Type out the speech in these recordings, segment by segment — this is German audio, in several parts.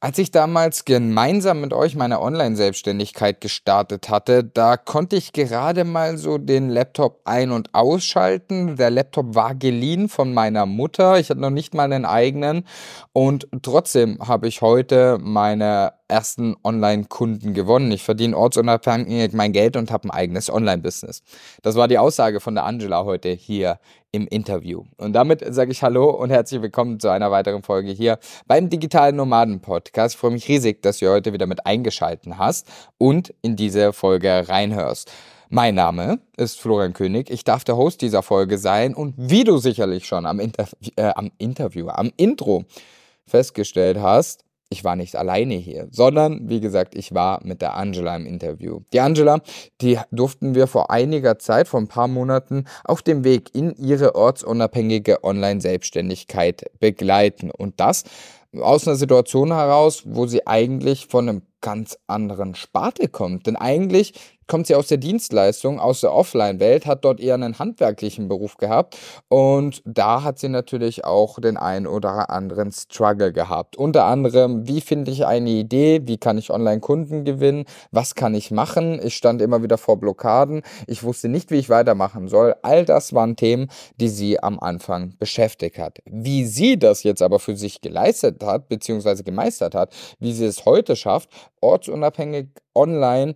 Als ich damals gemeinsam mit euch meine Online-Selbstständigkeit gestartet hatte, da konnte ich gerade mal so den Laptop ein- und ausschalten. Der Laptop war geliehen von meiner Mutter. Ich hatte noch nicht mal einen eigenen. Und trotzdem habe ich heute meine ersten Online-Kunden gewonnen. Ich verdiene ortsunabhängig mein Geld und habe ein eigenes Online-Business. Das war die Aussage von der Angela heute hier im Interview. Und damit sage ich Hallo und herzlich willkommen zu einer weiteren Folge hier beim Digitalen Nomaden Podcast. Ich freue mich riesig, dass du heute wieder mit eingeschalten hast und in diese Folge reinhörst. Mein Name ist Florian König. Ich darf der Host dieser Folge sein und wie du sicherlich schon am, Interv äh, am Interview, am Intro festgestellt hast, ich war nicht alleine hier, sondern wie gesagt, ich war mit der Angela im Interview. Die Angela, die durften wir vor einiger Zeit, vor ein paar Monaten, auf dem Weg in ihre ortsunabhängige Online-Selbstständigkeit begleiten. Und das aus einer Situation heraus, wo sie eigentlich von einem ganz anderen Sparte kommt. Denn eigentlich kommt sie aus der Dienstleistung, aus der Offline-Welt, hat dort eher einen handwerklichen Beruf gehabt und da hat sie natürlich auch den einen oder anderen Struggle gehabt. Unter anderem, wie finde ich eine Idee, wie kann ich Online-Kunden gewinnen, was kann ich machen? Ich stand immer wieder vor Blockaden, ich wusste nicht, wie ich weitermachen soll. All das waren Themen, die sie am Anfang beschäftigt hat. Wie sie das jetzt aber für sich geleistet hat, beziehungsweise gemeistert hat, wie sie es heute schafft, ortsunabhängig online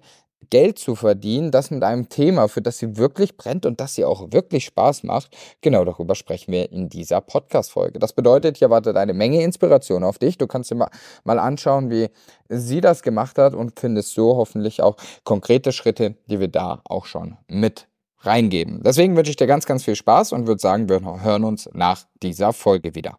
Geld zu verdienen, das mit einem Thema, für das sie wirklich brennt und das sie auch wirklich Spaß macht. Genau darüber sprechen wir in dieser Podcast-Folge. Das bedeutet, hier wartet eine Menge Inspiration auf dich. Du kannst dir mal, mal anschauen, wie sie das gemacht hat und findest so hoffentlich auch konkrete Schritte, die wir da auch schon mit reingeben. Deswegen wünsche ich dir ganz, ganz viel Spaß und würde sagen, wir hören uns nach dieser Folge wieder.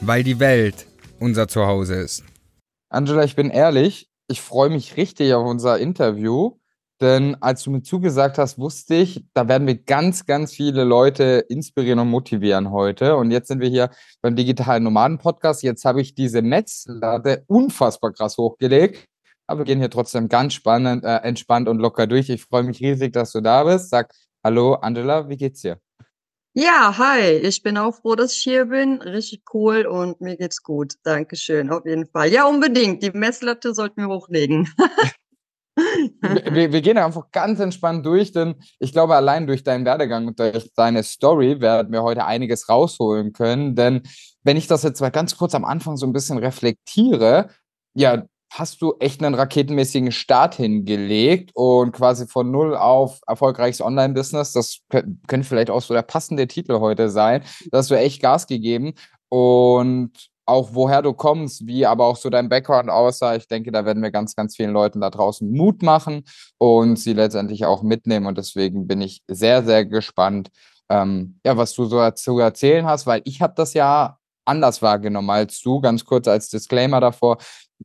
weil die Welt unser Zuhause ist. Angela, ich bin ehrlich, ich freue mich richtig auf unser Interview, denn als du mir zugesagt hast, wusste ich, da werden wir ganz, ganz viele Leute inspirieren und motivieren heute. Und jetzt sind wir hier beim Digitalen Nomaden Podcast. Jetzt habe ich diese Messlatte unfassbar krass hochgelegt. Aber wir gehen hier trotzdem ganz spannend, äh, entspannt und locker durch. Ich freue mich riesig, dass du da bist. Sag Hallo, Angela, wie geht's dir? Ja, hi, ich bin auch froh, dass ich hier bin. Richtig cool und mir geht's gut. Dankeschön, auf jeden Fall. Ja, unbedingt. Die Messlatte sollten wir hochlegen. wir, wir, gehen einfach ganz entspannt durch, denn ich glaube, allein durch deinen Werdegang und durch deine Story werden wir heute einiges rausholen können. Denn wenn ich das jetzt mal ganz kurz am Anfang so ein bisschen reflektiere, ja, hast du echt einen raketenmäßigen Start hingelegt und quasi von null auf erfolgreiches Online-Business. Das könnte vielleicht auch so der passende Titel heute sein. Da hast du echt Gas gegeben und auch woher du kommst, wie aber auch so dein Background aussah. Ich denke, da werden wir ganz, ganz vielen Leuten da draußen Mut machen und sie letztendlich auch mitnehmen. Und deswegen bin ich sehr, sehr gespannt, ähm, ja, was du so zu erzählen hast, weil ich habe das ja anders wahrgenommen als du. Ganz kurz als Disclaimer davor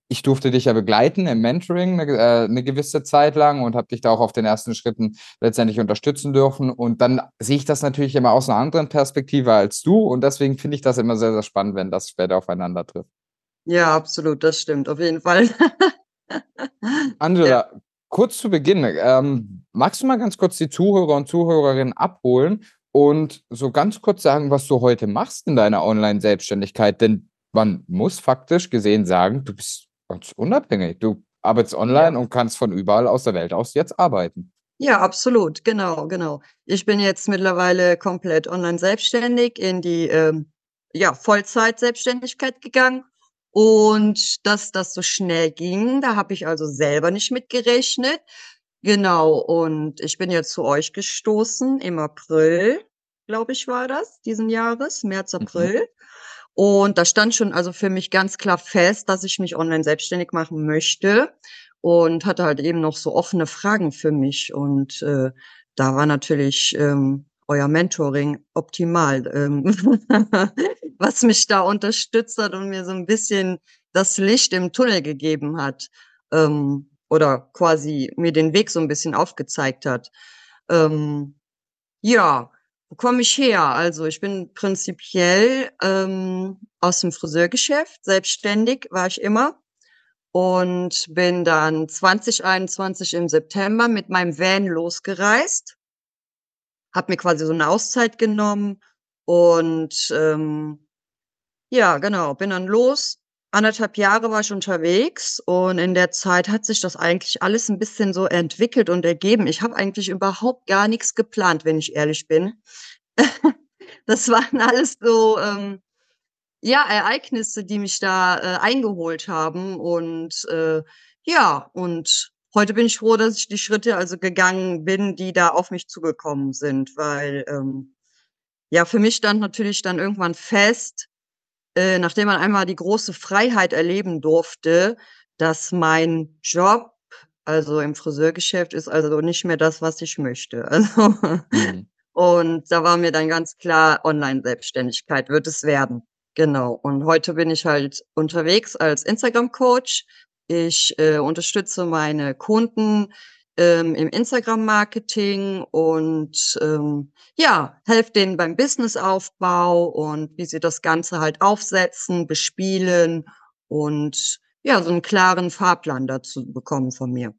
ich durfte dich ja begleiten im Mentoring eine, äh, eine gewisse Zeit lang und habe dich da auch auf den ersten Schritten letztendlich unterstützen dürfen. Und dann sehe ich das natürlich immer aus einer anderen Perspektive als du. Und deswegen finde ich das immer sehr, sehr spannend, wenn das später aufeinander trifft. Ja, absolut, das stimmt, auf jeden Fall. Angela, ja. kurz zu Beginn, ähm, magst du mal ganz kurz die Zuhörer und Zuhörerinnen abholen und so ganz kurz sagen, was du heute machst in deiner Online-Selbstständigkeit? Denn man muss faktisch gesehen sagen, du bist ganz unabhängig. Du arbeitest online ja. und kannst von überall aus der Welt aus jetzt arbeiten. Ja, absolut, genau, genau. Ich bin jetzt mittlerweile komplett online selbstständig in die ähm, ja, Vollzeit-Selbstständigkeit gegangen. Und dass das so schnell ging, da habe ich also selber nicht mitgerechnet. Genau, und ich bin jetzt zu euch gestoßen im April, glaube ich, war das, diesen Jahres, März, mhm. April. Mhm. Und da stand schon also für mich ganz klar fest, dass ich mich online selbstständig machen möchte und hatte halt eben noch so offene Fragen für mich. Und äh, da war natürlich ähm, euer Mentoring optimal. Ähm, was mich da unterstützt hat und mir so ein bisschen das Licht im Tunnel gegeben hat, ähm, oder quasi mir den Weg so ein bisschen aufgezeigt hat. Ähm, ja, wo komme ich her? Also, ich bin prinzipiell, ähm, aus dem Friseurgeschäft, selbstständig war ich immer und bin dann 2021 im September mit meinem Van losgereist, habe mir quasi so eine Auszeit genommen und, ähm, ja, genau, bin dann los. Anderthalb Jahre war ich unterwegs und in der Zeit hat sich das eigentlich alles ein bisschen so entwickelt und ergeben. Ich habe eigentlich überhaupt gar nichts geplant, wenn ich ehrlich bin. Das waren alles so, ähm ja, Ereignisse, die mich da, äh, eingeholt haben und, äh, ja, und heute bin ich froh, dass ich die Schritte also gegangen bin, die da auf mich zugekommen sind, weil, ähm, ja, für mich stand natürlich dann irgendwann fest, äh, nachdem man einmal die große Freiheit erleben durfte, dass mein Job, also im Friseurgeschäft, ist also nicht mehr das, was ich möchte. Also, Mhm. und da war mir dann ganz klar, Online-Selbstständigkeit wird es werden. Genau. Und heute bin ich halt unterwegs als Instagram-Coach. Ich, äh, unterstütze meine Kunden, ähm, im Instagram-Marketing und, ähm, ja, helfe denen beim Businessaufbau und wie sie das Ganze halt aufsetzen, bespielen und ja, so einen klaren Fahrplan dazu bekommen von mir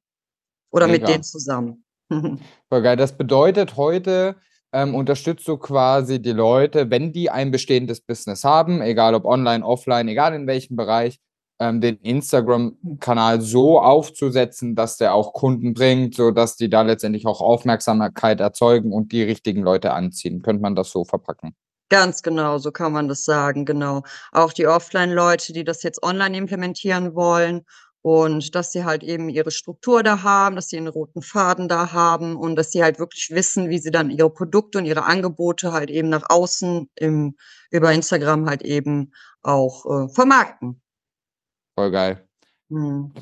oder mit denen Mega. zusammen. Voll geil. Das bedeutet, heute, ähm, unterstützt du quasi die Leute, wenn die ein bestehendes Business haben, egal ob online, offline, egal in welchem Bereich, ähm, den Instagram-Kanal so aufzusetzen, dass der auch Kunden bringt, sodass die da letztendlich auch Aufmerksamkeit erzeugen und die richtigen Leute anziehen. Könnte man das so verpacken? Ganz genau, so kann man das sagen, genau. Auch die Offline-Leute, die das jetzt online implementieren wollen und dass sie halt eben ihre Struktur da haben, dass sie einen roten Faden da haben und dass sie halt wirklich wissen, wie sie dann ihre Produkte und ihre Angebote halt eben nach außen im über Instagram halt eben auch, äh, vermarkten. Voll geil. Mhm.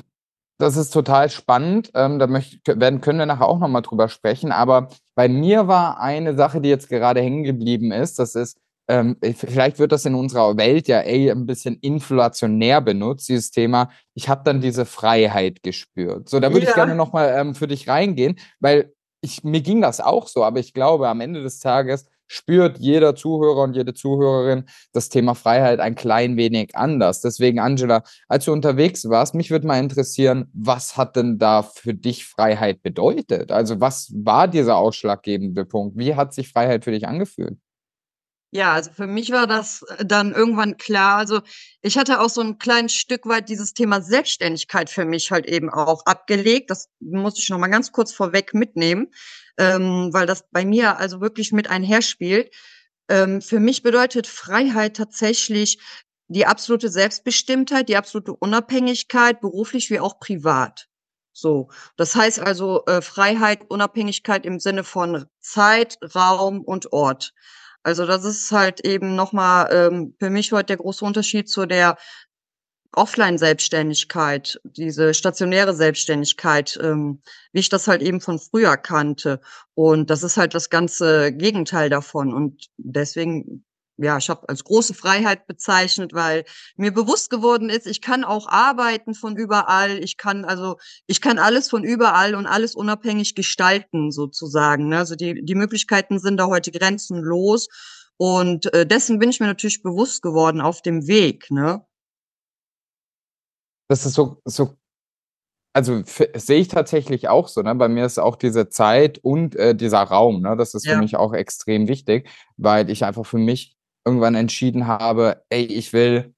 Das ist total spannend. Ähm, da möcht werden können wir nachher auch noch mal drüber sprechen. Aber bei mir war eine Sache, die jetzt gerade hängen geblieben ist, das ist, ähm, vielleicht wird das in unserer Welt ja eh ein bisschen inflationär benutzt, dieses Thema. Ich habe dann diese Freiheit gespürt. So, da würde ich gerne Ja. noch mal, ähm, für dich reingehen, weil ich mir ging das auch so, aber ich glaube, am Ende des Tages spürt jeder Zuhörer und jede Zuhörerin das Thema Freiheit ein klein wenig anders. Deswegen, Angela, als du unterwegs warst, mich würde mal interessieren, was hat denn da für dich Freiheit bedeutet? Also, was war dieser ausschlaggebende Punkt? Wie hat sich Freiheit für dich angefühlt? Ja, also für mich war das, äh, dann irgendwann klar. Also, ich hatte auch so 'n kleines Stück weit dieses Thema Selbstständigkeit für mich halt eben auch abgelegt. Das muss ich noch mal ganz kurz vorweg mitnehmen, ähm, weil das bei mir also wirklich mit einherspielt. Ähm, für mich bedeutet Freiheit tatsächlich die absolute Selbstbestimmtheit, die absolute Unabhängigkeit, beruflich wie auch privat. So, das heißt also, äh, Freiheit, Unabhängigkeit im Sinne von Zeit, Raum und Ort. Also, das ist halt eben noch mal, ähm, für mich heute der große Unterschied zu der Offline-Selbstständigkeit, diese stationäre Selbstständigkeit, ähm, wie ich das halt eben von früher kannte. Und das ist halt das ganze Gegenteil davon. Und deswegen, ja, ich habe als große Freiheit bezeichnet, weil mir bewusst geworden ist, ich kann auch arbeiten von überall. Ich kann also ich kann alles von überall und alles unabhängig gestalten sozusagen, ne? Also, die die Möglichkeiten sind da heute grenzenlos und, äh, dessen bin ich mir natürlich bewusst geworden auf dem Weg, ne? Das ist so so also, sehe ich tatsächlich auch so, ne? Bei mir ist auch diese Zeit und, äh, dieser Raum, ne? Das ist für Ja. mich auch extrem wichtig, weil ich einfach für mich irgendwann entschieden habe: „Ey, ich will“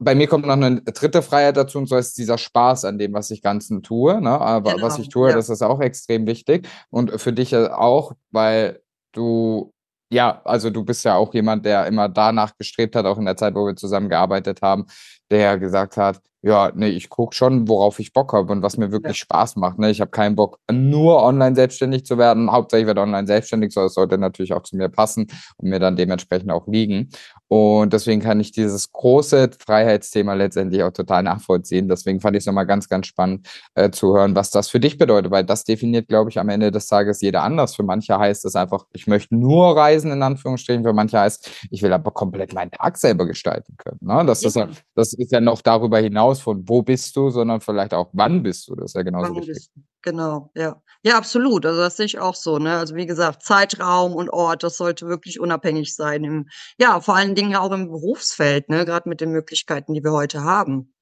bei mir kommt noch 'ne dritte Freiheit dazu, und zwar ist dieser Spaß an dem, was ich Ganzen tue, ne? Aber was ich Genau, tue, ja. das ist auch extrem wichtig und für dich ja auch, weil du ja, also, du bist ja auch jemand, der immer danach gestrebt hat, auch in der Zeit, wo wir zusammengearbeitet haben, der gesagt hat: „Ja, ne, ich gucke schon, worauf ich Bock habe und was mir Ja. wirklich Spaß macht, ne? Ich habe keinen Bock, nur online selbstständig zu werden. Hauptsache ich werde online selbstständig, sondern es sollte natürlich auch zu mir passen und mir dann dementsprechend auch liegen.“ Und deswegen kann ich dieses große Freiheitsthema letztendlich auch total nachvollziehen. Deswegen fand ich es nochmal ganz, ganz spannend äh, zu hören, was das für dich bedeutet, weil das definiert, glaube ich, am Ende des Tages jeder anders. Für manche heißt es einfach, ich möchte nur reisen, in Anführungsstrichen. Für manche heißt, ich will aber komplett meinen Tag selber gestalten können. Ne? Das, ja. ist ja, das ist ja noch darüber hinaus von wo bist du, sondern vielleicht auch wann bist du. Das ist ja genauso wann wichtig. Genau, ja. Ja, absolut. Also das sehe ich auch so. Ne? Also wie gesagt, Zeitraum und Ort, das sollte wirklich unabhängig sein. Im, ja, vor allen Dingen auch im Berufsfeld, ne? gerade mit den Möglichkeiten, die wir heute haben.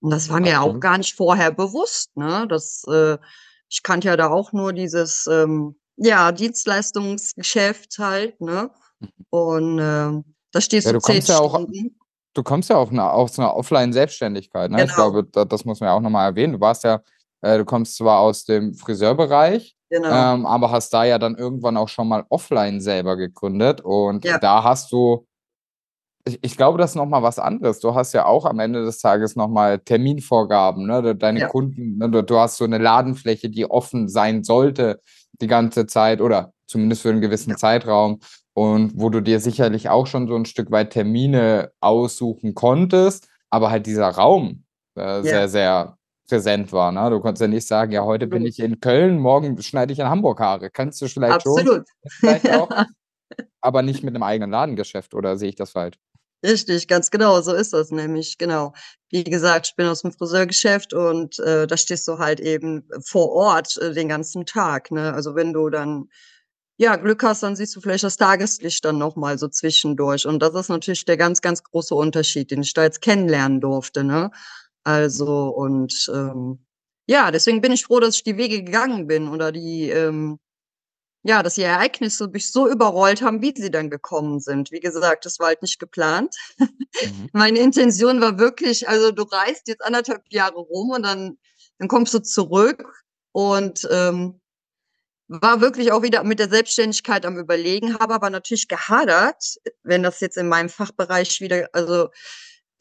Und das war mir auch gar nicht vorher bewusst. Ne? Das, äh, ich kannte ja da auch nur dieses ähm, ja, Dienstleistungsgeschäft halt. Ne? Mhm. Und äh, da stehst ja, du zehn ja auch, Du kommst ja auch aus einer Offline-Selbstständigkeit. Ne? Genau. Ich glaube, das, das muss man ja auch nochmal erwähnen. Du warst ja äh, du kommst zwar aus dem Friseurbereich, genau. ähm, aber hast da ja dann irgendwann auch schon mal offline selber gegründet. Und ja. da hast du, ich, ich, glaube, das ist nochmal was anderes. Du hast ja auch am Ende des Tages nochmal Terminvorgaben, ne? Deine ja. Kunden, ne? du, du hast so eine Ladenfläche, die offen sein sollte die ganze Zeit oder zumindest für einen gewissen ja. Zeitraum und wo du dir sicherlich auch schon so ein Stück weit Termine aussuchen konntest, aber halt dieser Raum äh, ja. sehr, sehr präsent war. Ne? Du konntest ja nicht sagen, ja, heute bin ich in Köln, morgen schneide ich in Hamburg Haare. Kannst du vielleicht Absolut. schon. Vielleicht auch, aber nicht mit einem eigenen Ladengeschäft, oder sehe ich das falsch? Richtig, ganz genau, so ist das nämlich, genau. Wie gesagt, ich bin aus dem Friseurgeschäft und äh, da stehst du halt eben vor Ort äh, den ganzen Tag. Ne? Also wenn du dann ja Glück hast, dann siehst du vielleicht das Tageslicht dann nochmal so zwischendurch. Und das ist natürlich der ganz, ganz große Unterschied, den ich da jetzt kennenlernen durfte. Ne? Also und ähm, ja, deswegen bin ich froh, dass ich die Wege gegangen bin oder die, ähm, ja, dass die Ereignisse mich so überrollt haben, wie sie dann gekommen sind. Wie gesagt, das war halt nicht geplant. Mhm. Meine Intention war wirklich, also du reist jetzt anderthalb Jahre rum und dann, dann kommst du zurück und ähm, war wirklich auch wieder mit der Selbstständigkeit am Überlegen, habe aber natürlich gehadert, wenn das jetzt in meinem Fachbereich wieder, also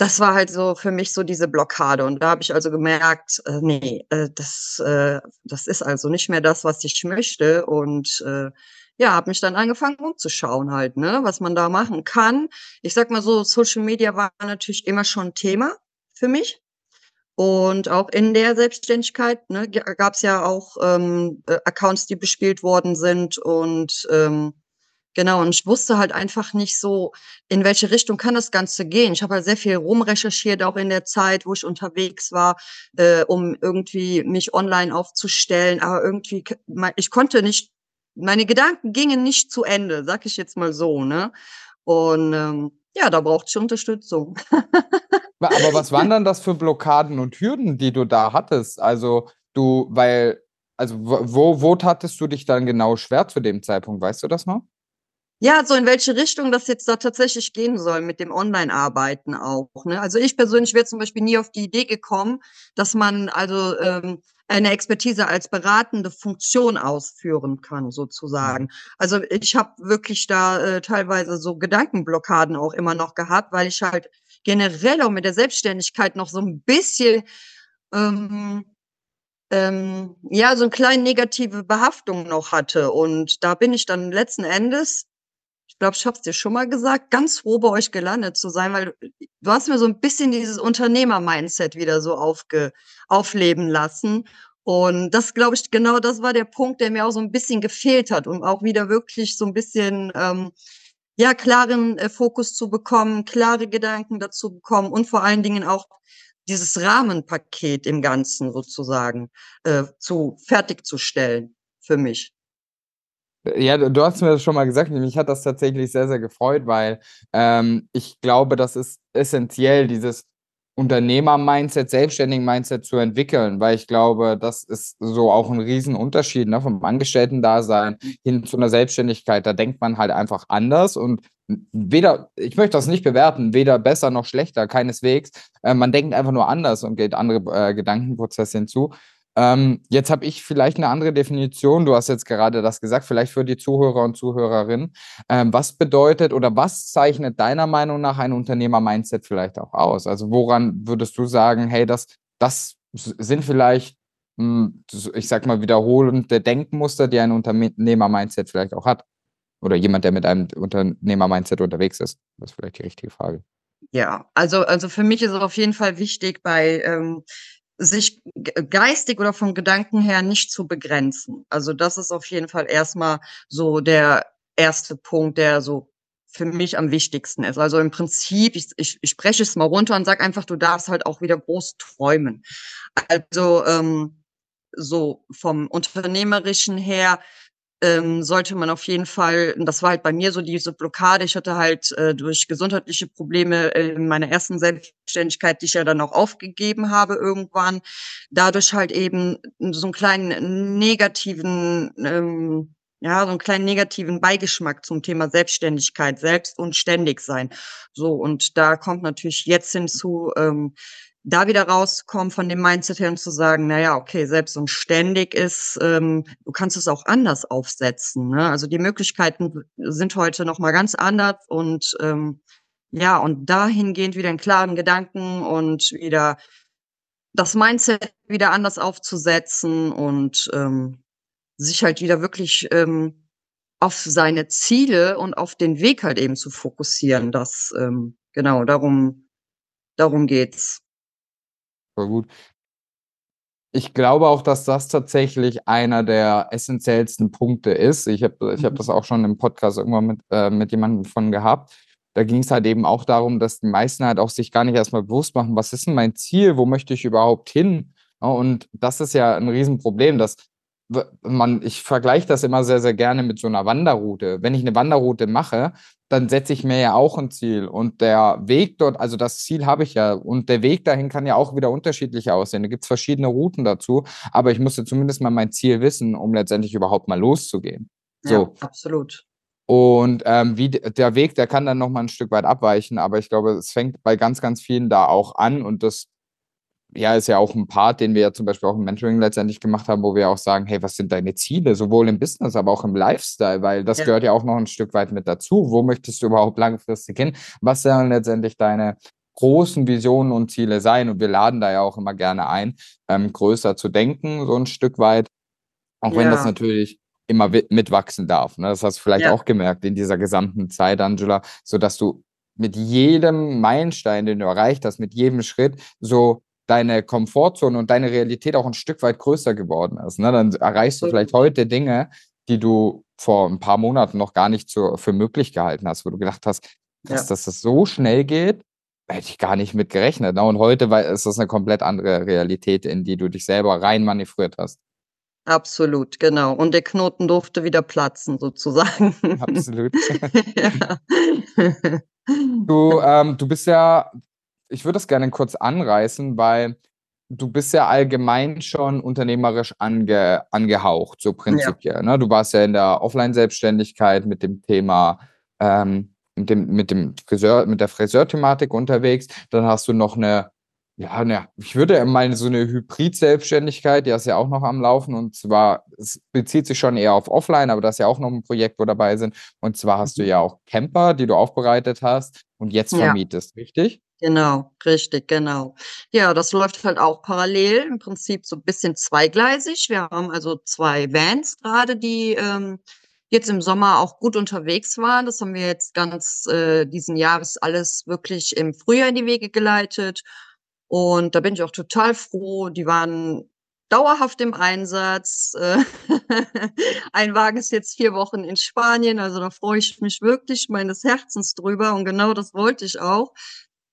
das war halt so für mich so diese Blockade. Und da habe ich also gemerkt, äh, nee, äh, das, äh, das ist also nicht mehr das, was ich möchte. Und äh, ja, habe mich dann angefangen umzuschauen halt, ne, was man da machen kann. Ich sag mal so, Social Media war natürlich immer schon ein Thema für mich. Und auch in der Selbstständigkeit ne, gab es ja auch ähm, äh, Accounts, die bespielt worden sind und ähm, Genau, und ich wusste halt einfach nicht so, in welche Richtung kann das Ganze gehen. Ich habe halt sehr viel rumrecherchiert, auch in der Zeit, wo ich unterwegs war, äh, um irgendwie mich online aufzustellen. Aber irgendwie, ich konnte nicht, meine Gedanken gingen nicht zu Ende, sag ich jetzt mal so, ne? Und ähm, ja, da brauchte ich Unterstützung. Aber was waren dann das für Blockaden und Hürden, die du da hattest? Also du, weil, also wo, wo tattest du dich dann genau schwer zu dem Zeitpunkt? Weißt du das noch? Ja, so in welche Richtung das jetzt da tatsächlich gehen soll mit dem Online-Arbeiten auch. Ne? Also ich persönlich wäre zum Beispiel nie auf die Idee gekommen, dass man also ähm, eine Expertise als beratende Funktion ausführen kann, sozusagen. Also ich habe wirklich da äh, teilweise so Gedankenblockaden auch immer noch gehabt, weil ich halt generell auch mit der Selbstständigkeit noch so ein bisschen ähm, ähm, ja, so eine kleine negative Behaftung noch hatte. Und da bin ich dann letzten Endes glaube, ich habe es dir schon mal gesagt, ganz froh bei euch gelandet zu sein, weil du hast mir so ein bisschen dieses Unternehmer-Mindset wieder so aufge, aufleben lassen. Und das, glaube ich, genau das war der Punkt, der mir auch so ein bisschen gefehlt hat, um auch wieder wirklich so ein bisschen ähm, ja klaren äh, Fokus zu bekommen, klare Gedanken dazu bekommen und vor allen Dingen auch dieses Rahmenpaket im Ganzen sozusagen äh, zu fertigzustellen für mich. Ja, du hast mir das schon mal gesagt, mich hat das tatsächlich sehr, sehr gefreut, weil ähm, ich glaube, das ist essentiell, dieses Unternehmer-Mindset, Selbstständigen-Mindset zu entwickeln, weil ich glaube, das ist so auch ein Riesenunterschied ne, vom Angestellten-Dasein hin zu einer Selbstständigkeit. Da denkt man halt einfach anders und weder, ich möchte das nicht bewerten, weder besser noch schlechter, keineswegs. Äh, man denkt einfach nur anders und geht andere äh, Gedankenprozesse hinzu. Ähm, jetzt habe ich vielleicht eine andere Definition. Du hast jetzt gerade das gesagt, vielleicht für die Zuhörer und Zuhörerinnen. Ähm, was bedeutet oder was zeichnet deiner Meinung nach ein Unternehmer-Mindset vielleicht auch aus? Also woran würdest du sagen, hey, das, das sind vielleicht, hm, ich sag mal, wiederholende Denkmuster, die ein Unternehmer-Mindset vielleicht auch hat? Oder jemand, der mit einem Unternehmer-Mindset unterwegs ist? Das ist vielleicht die richtige Frage. Ja, also, also für mich ist es auf jeden Fall wichtig, bei ähm, sich geistig oder vom Gedanken her nicht zu begrenzen. Also das ist auf jeden Fall erstmal so der erste Punkt, der so für mich am wichtigsten ist. Also im Prinzip, ich, ich, ich spreche es mal runter und sage einfach, du darfst halt auch wieder groß träumen. Also ähm, so vom Unternehmerischen her ähm, sollte man auf jeden Fall, das war halt bei mir so diese Blockade, ich hatte halt äh, durch gesundheitliche Probleme in meiner ersten Selbstständigkeit, die ich ja dann auch aufgegeben habe irgendwann, dadurch halt eben so einen kleinen negativen ähm, ja, so einen kleinen negativen Beigeschmack zum Thema Selbstständigkeit, selbst und ständig sein. So, und da kommt natürlich jetzt hinzu, ähm, da wieder rauskommen von dem Mindset her und zu sagen, na ja, okay, selbst und ständig ist, ähm, du kannst es auch anders aufsetzen. Ne? Also die Möglichkeiten sind heute noch mal ganz anders und ähm, ja, und dahingehend wieder einen klaren Gedanken und wieder das Mindset wieder anders aufzusetzen und ähm, sich halt wieder wirklich ähm, auf seine Ziele und auf den Weg halt eben zu fokussieren. Das ähm, genau darum darum geht's. Voll gut. Ich glaube auch, dass das tatsächlich einer der essentiellsten Punkte ist. Ich habe ich hab mhm. das auch schon im Podcast irgendwann mit, äh, mit jemandem von gehabt. Da ging es halt eben auch darum, dass die meisten halt auch sich gar nicht erstmal bewusst machen, was ist denn mein Ziel, wo möchte ich überhaupt hin? Und das ist ja ein Riesenproblem, dass man, ich vergleiche das immer sehr, sehr gerne mit so einer Wanderroute. Wenn ich eine Wanderroute mache, dann setze ich mir ja auch ein Ziel. Und der Weg dort, also das Ziel habe ich ja. Und der Weg dahin kann ja auch wieder unterschiedlich aussehen. Da gibt es verschiedene Routen dazu. Aber ich musste zumindest mal mein Ziel wissen, um letztendlich überhaupt mal loszugehen. So. Ja, absolut. Und ähm, wie der Weg, der kann dann noch mal ein Stück weit abweichen, aber ich glaube, es fängt bei ganz, ganz vielen da auch an und das ja, ist ja auch ein Part, den wir ja zum Beispiel auch im Mentoring letztendlich gemacht haben, wo wir auch sagen, hey, was sind deine Ziele, sowohl im Business, aber auch im Lifestyle, weil das ja. gehört ja auch noch ein Stück weit mit dazu. Wo möchtest du überhaupt langfristig hin? Was sollen letztendlich deine großen Visionen und Ziele sein? Und wir laden da ja auch immer gerne ein, ähm, größer zu denken, so ein Stück weit. Auch ja. wenn das natürlich immer mitwachsen darf. Ne? Das hast du vielleicht ja. auch gemerkt in dieser gesamten Zeit, Angela, so dass du mit jedem Meilenstein, den du erreicht hast, mit jedem Schritt so deine Komfortzone und deine Realität auch ein Stück weit größer geworden ist. Ne? Dann erreichst du vielleicht heute Dinge, die du vor ein paar Monaten noch gar nicht so für möglich gehalten hast, wo du gedacht hast, dass, ja. dass das so schnell geht, hätte ich gar nicht mit gerechnet. Ne? Und heute ist das eine komplett andere Realität, in die du dich selber rein manövriert hast. Absolut, genau. Und der Knoten durfte wieder platzen, sozusagen. Absolut. du, ähm, du bist ja ich würde das gerne kurz anreißen, weil du bist ja allgemein schon unternehmerisch ange, angehaucht, so prinzipiell. Ja. Ne? Du warst ja in der Offline-Selbstständigkeit mit dem Thema, ähm, mit dem, mit dem Friseur, mit der Friseurthematik unterwegs. Dann hast du noch eine, ja, ne, ich würde mal so eine Hybrid-Selbstständigkeit, die ist ja auch noch am Laufen. Und zwar, es bezieht sich schon eher auf Offline, aber das ist ja auch noch ein Projekt, wo dabei sind. Und zwar hast du mhm. ja auch Camper, die du aufbereitet hast und jetzt vermietest, ja. richtig? Genau, richtig, genau. Ja, das läuft halt auch parallel, im Prinzip so ein bisschen zweigleisig. Wir haben also zwei Vans gerade, die ähm, jetzt im Sommer auch gut unterwegs waren. Das haben wir jetzt ganz äh, diesen Jahres alles wirklich im Frühjahr in die Wege geleitet. Und da bin ich auch total froh. Die waren dauerhaft im Einsatz. Äh, ein Wagen ist jetzt vier Wochen in Spanien, also da freue ich mich wirklich meines Herzens drüber und genau das wollte ich auch.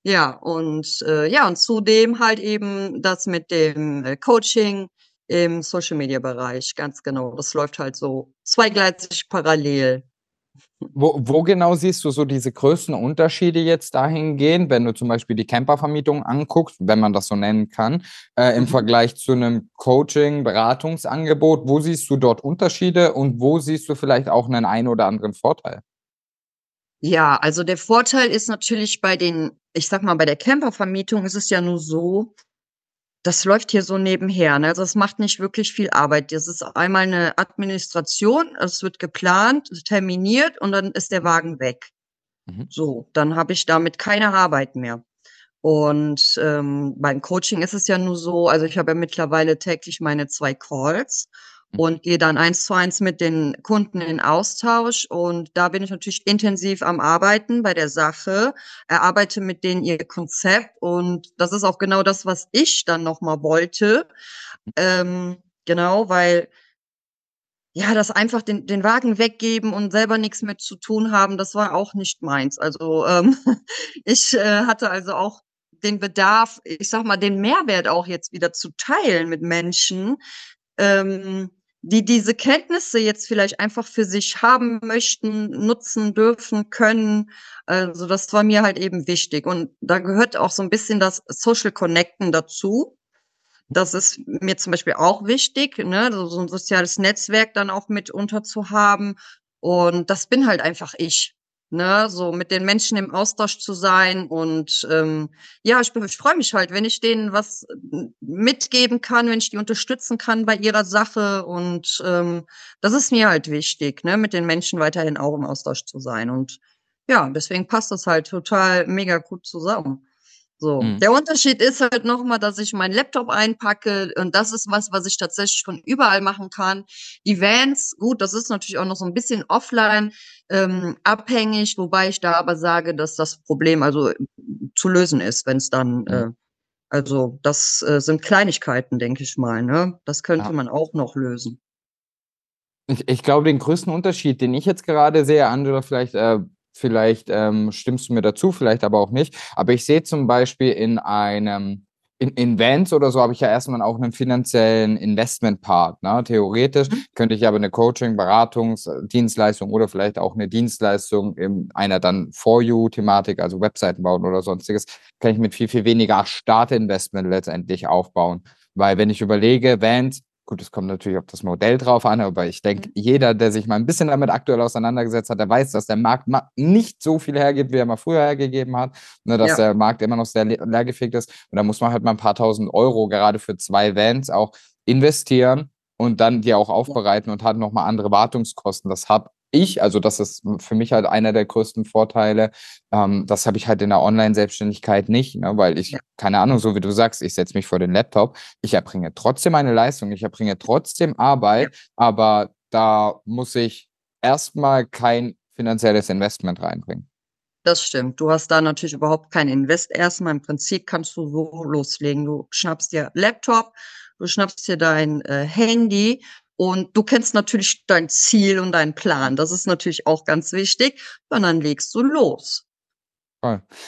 Ja, und äh, ja, und zudem halt eben das mit dem äh, Coaching im Social-Media-Bereich, ganz genau. Das läuft halt so zweigleisig parallel. Wo, wo genau siehst du so diese größten Unterschiede jetzt dahingehend, wenn du zum Beispiel die Campervermietung anguckst, wenn man das so nennen kann, äh, im mhm. Vergleich zu einem Coaching, Beratungsangebot? Wo siehst du dort Unterschiede und wo siehst du vielleicht auch einen ein oder anderen Vorteil? Ja, also der Vorteil ist natürlich bei den ich sag mal, bei der Campervermietung ist es ja nur so, das läuft hier so nebenher. Ne? Also es macht nicht wirklich viel Arbeit. Das ist einmal eine Administration, es wird geplant, terminiert und dann ist der Wagen weg. Mhm. So, dann habe ich damit keine Arbeit mehr. Und ähm, beim Coaching ist es ja nur so, also ich habe ja mittlerweile täglich meine zwei Calls. Und gehe dann eins zu eins mit den Kunden in Austausch. Und da bin ich natürlich intensiv am Arbeiten bei der Sache, erarbeite mit denen ihr Konzept. Und das ist auch genau das, was ich dann nochmal wollte. Ähm, genau, weil ja, das einfach den, den Wagen weggeben und selber nichts mit zu tun haben, das war auch nicht meins. Also ähm, ich äh, hatte also auch den Bedarf, ich sag mal, den Mehrwert auch jetzt wieder zu teilen mit Menschen, ähm, die diese Kenntnisse jetzt vielleicht einfach für sich haben möchten, nutzen dürfen, können. Also das war mir halt eben wichtig. Und da gehört auch so ein bisschen das Social Connecten dazu. Das ist mir zum Beispiel auch wichtig, ne, so ein soziales Netzwerk dann auch mitunter zu haben. Und das bin halt einfach ich, ne, so mit den Menschen im Austausch zu sein. Und ähm, ja, ich, ich freue mich halt, wenn ich denen was mitgeben kann, wenn ich die unterstützen kann bei ihrer Sache. Und ähm, das ist mir halt wichtig, ne, mit den Menschen weiterhin auch im Austausch zu sein. Und ja, deswegen passt das halt total mega gut zusammen. So, mhm. der Unterschied ist halt nochmal, dass ich meinen Laptop einpacke und das ist was, was ich tatsächlich von überall machen kann. Die Vans, gut, das ist natürlich auch noch so ein bisschen offline ähm, abhängig, wobei ich da aber sage, dass das Problem also zu lösen ist, wenn es dann, mhm. äh, also das äh, sind Kleinigkeiten, denke ich mal, ne? Das könnte ja. man auch noch lösen. Ich, ich glaube, den größten Unterschied, den ich jetzt gerade sehe, Angela, vielleicht äh, Vielleicht ähm, stimmst du mir dazu, vielleicht aber auch nicht. Aber ich sehe zum Beispiel in einem in, in Vans oder so habe ich ja erstmal auch einen finanziellen Investment-Part. Ne? Theoretisch mhm. könnte ich aber eine Coaching, Beratungsdienstleistung oder vielleicht auch eine Dienstleistung in einer dann For You-Thematik, also Webseiten bauen oder sonstiges, kann ich mit viel, viel weniger Startinvestment letztendlich aufbauen. Weil wenn ich überlege, Vans, Gut, es kommt natürlich auf das Modell drauf an, aber ich denke, mhm. jeder, der sich mal ein bisschen damit aktuell auseinandergesetzt hat, der weiß, dass der Markt nicht so viel hergibt, wie er mal früher hergegeben hat, ne, dass ja. der Markt immer noch sehr leergefegt ist. Und da muss man halt mal ein paar tausend Euro gerade für zwei Vans auch investieren und dann die auch aufbereiten und hat nochmal andere Wartungskosten. Das hat ich, also das ist für mich halt einer der größten Vorteile. Ähm, das habe ich halt in der Online-Selbstständigkeit nicht, ne? weil ich, keine Ahnung, so wie du sagst, ich setze mich vor den Laptop, ich erbringe trotzdem eine Leistung, ich erbringe trotzdem Arbeit, aber da muss ich erstmal kein finanzielles Investment reinbringen. Das stimmt. Du hast da natürlich überhaupt kein Invest. Erstmal im Prinzip kannst du so loslegen. Du schnappst dir Laptop, du schnappst dir dein äh, Handy und du kennst natürlich dein Ziel und deinen Plan. Das ist natürlich auch ganz wichtig. Und dann legst du los.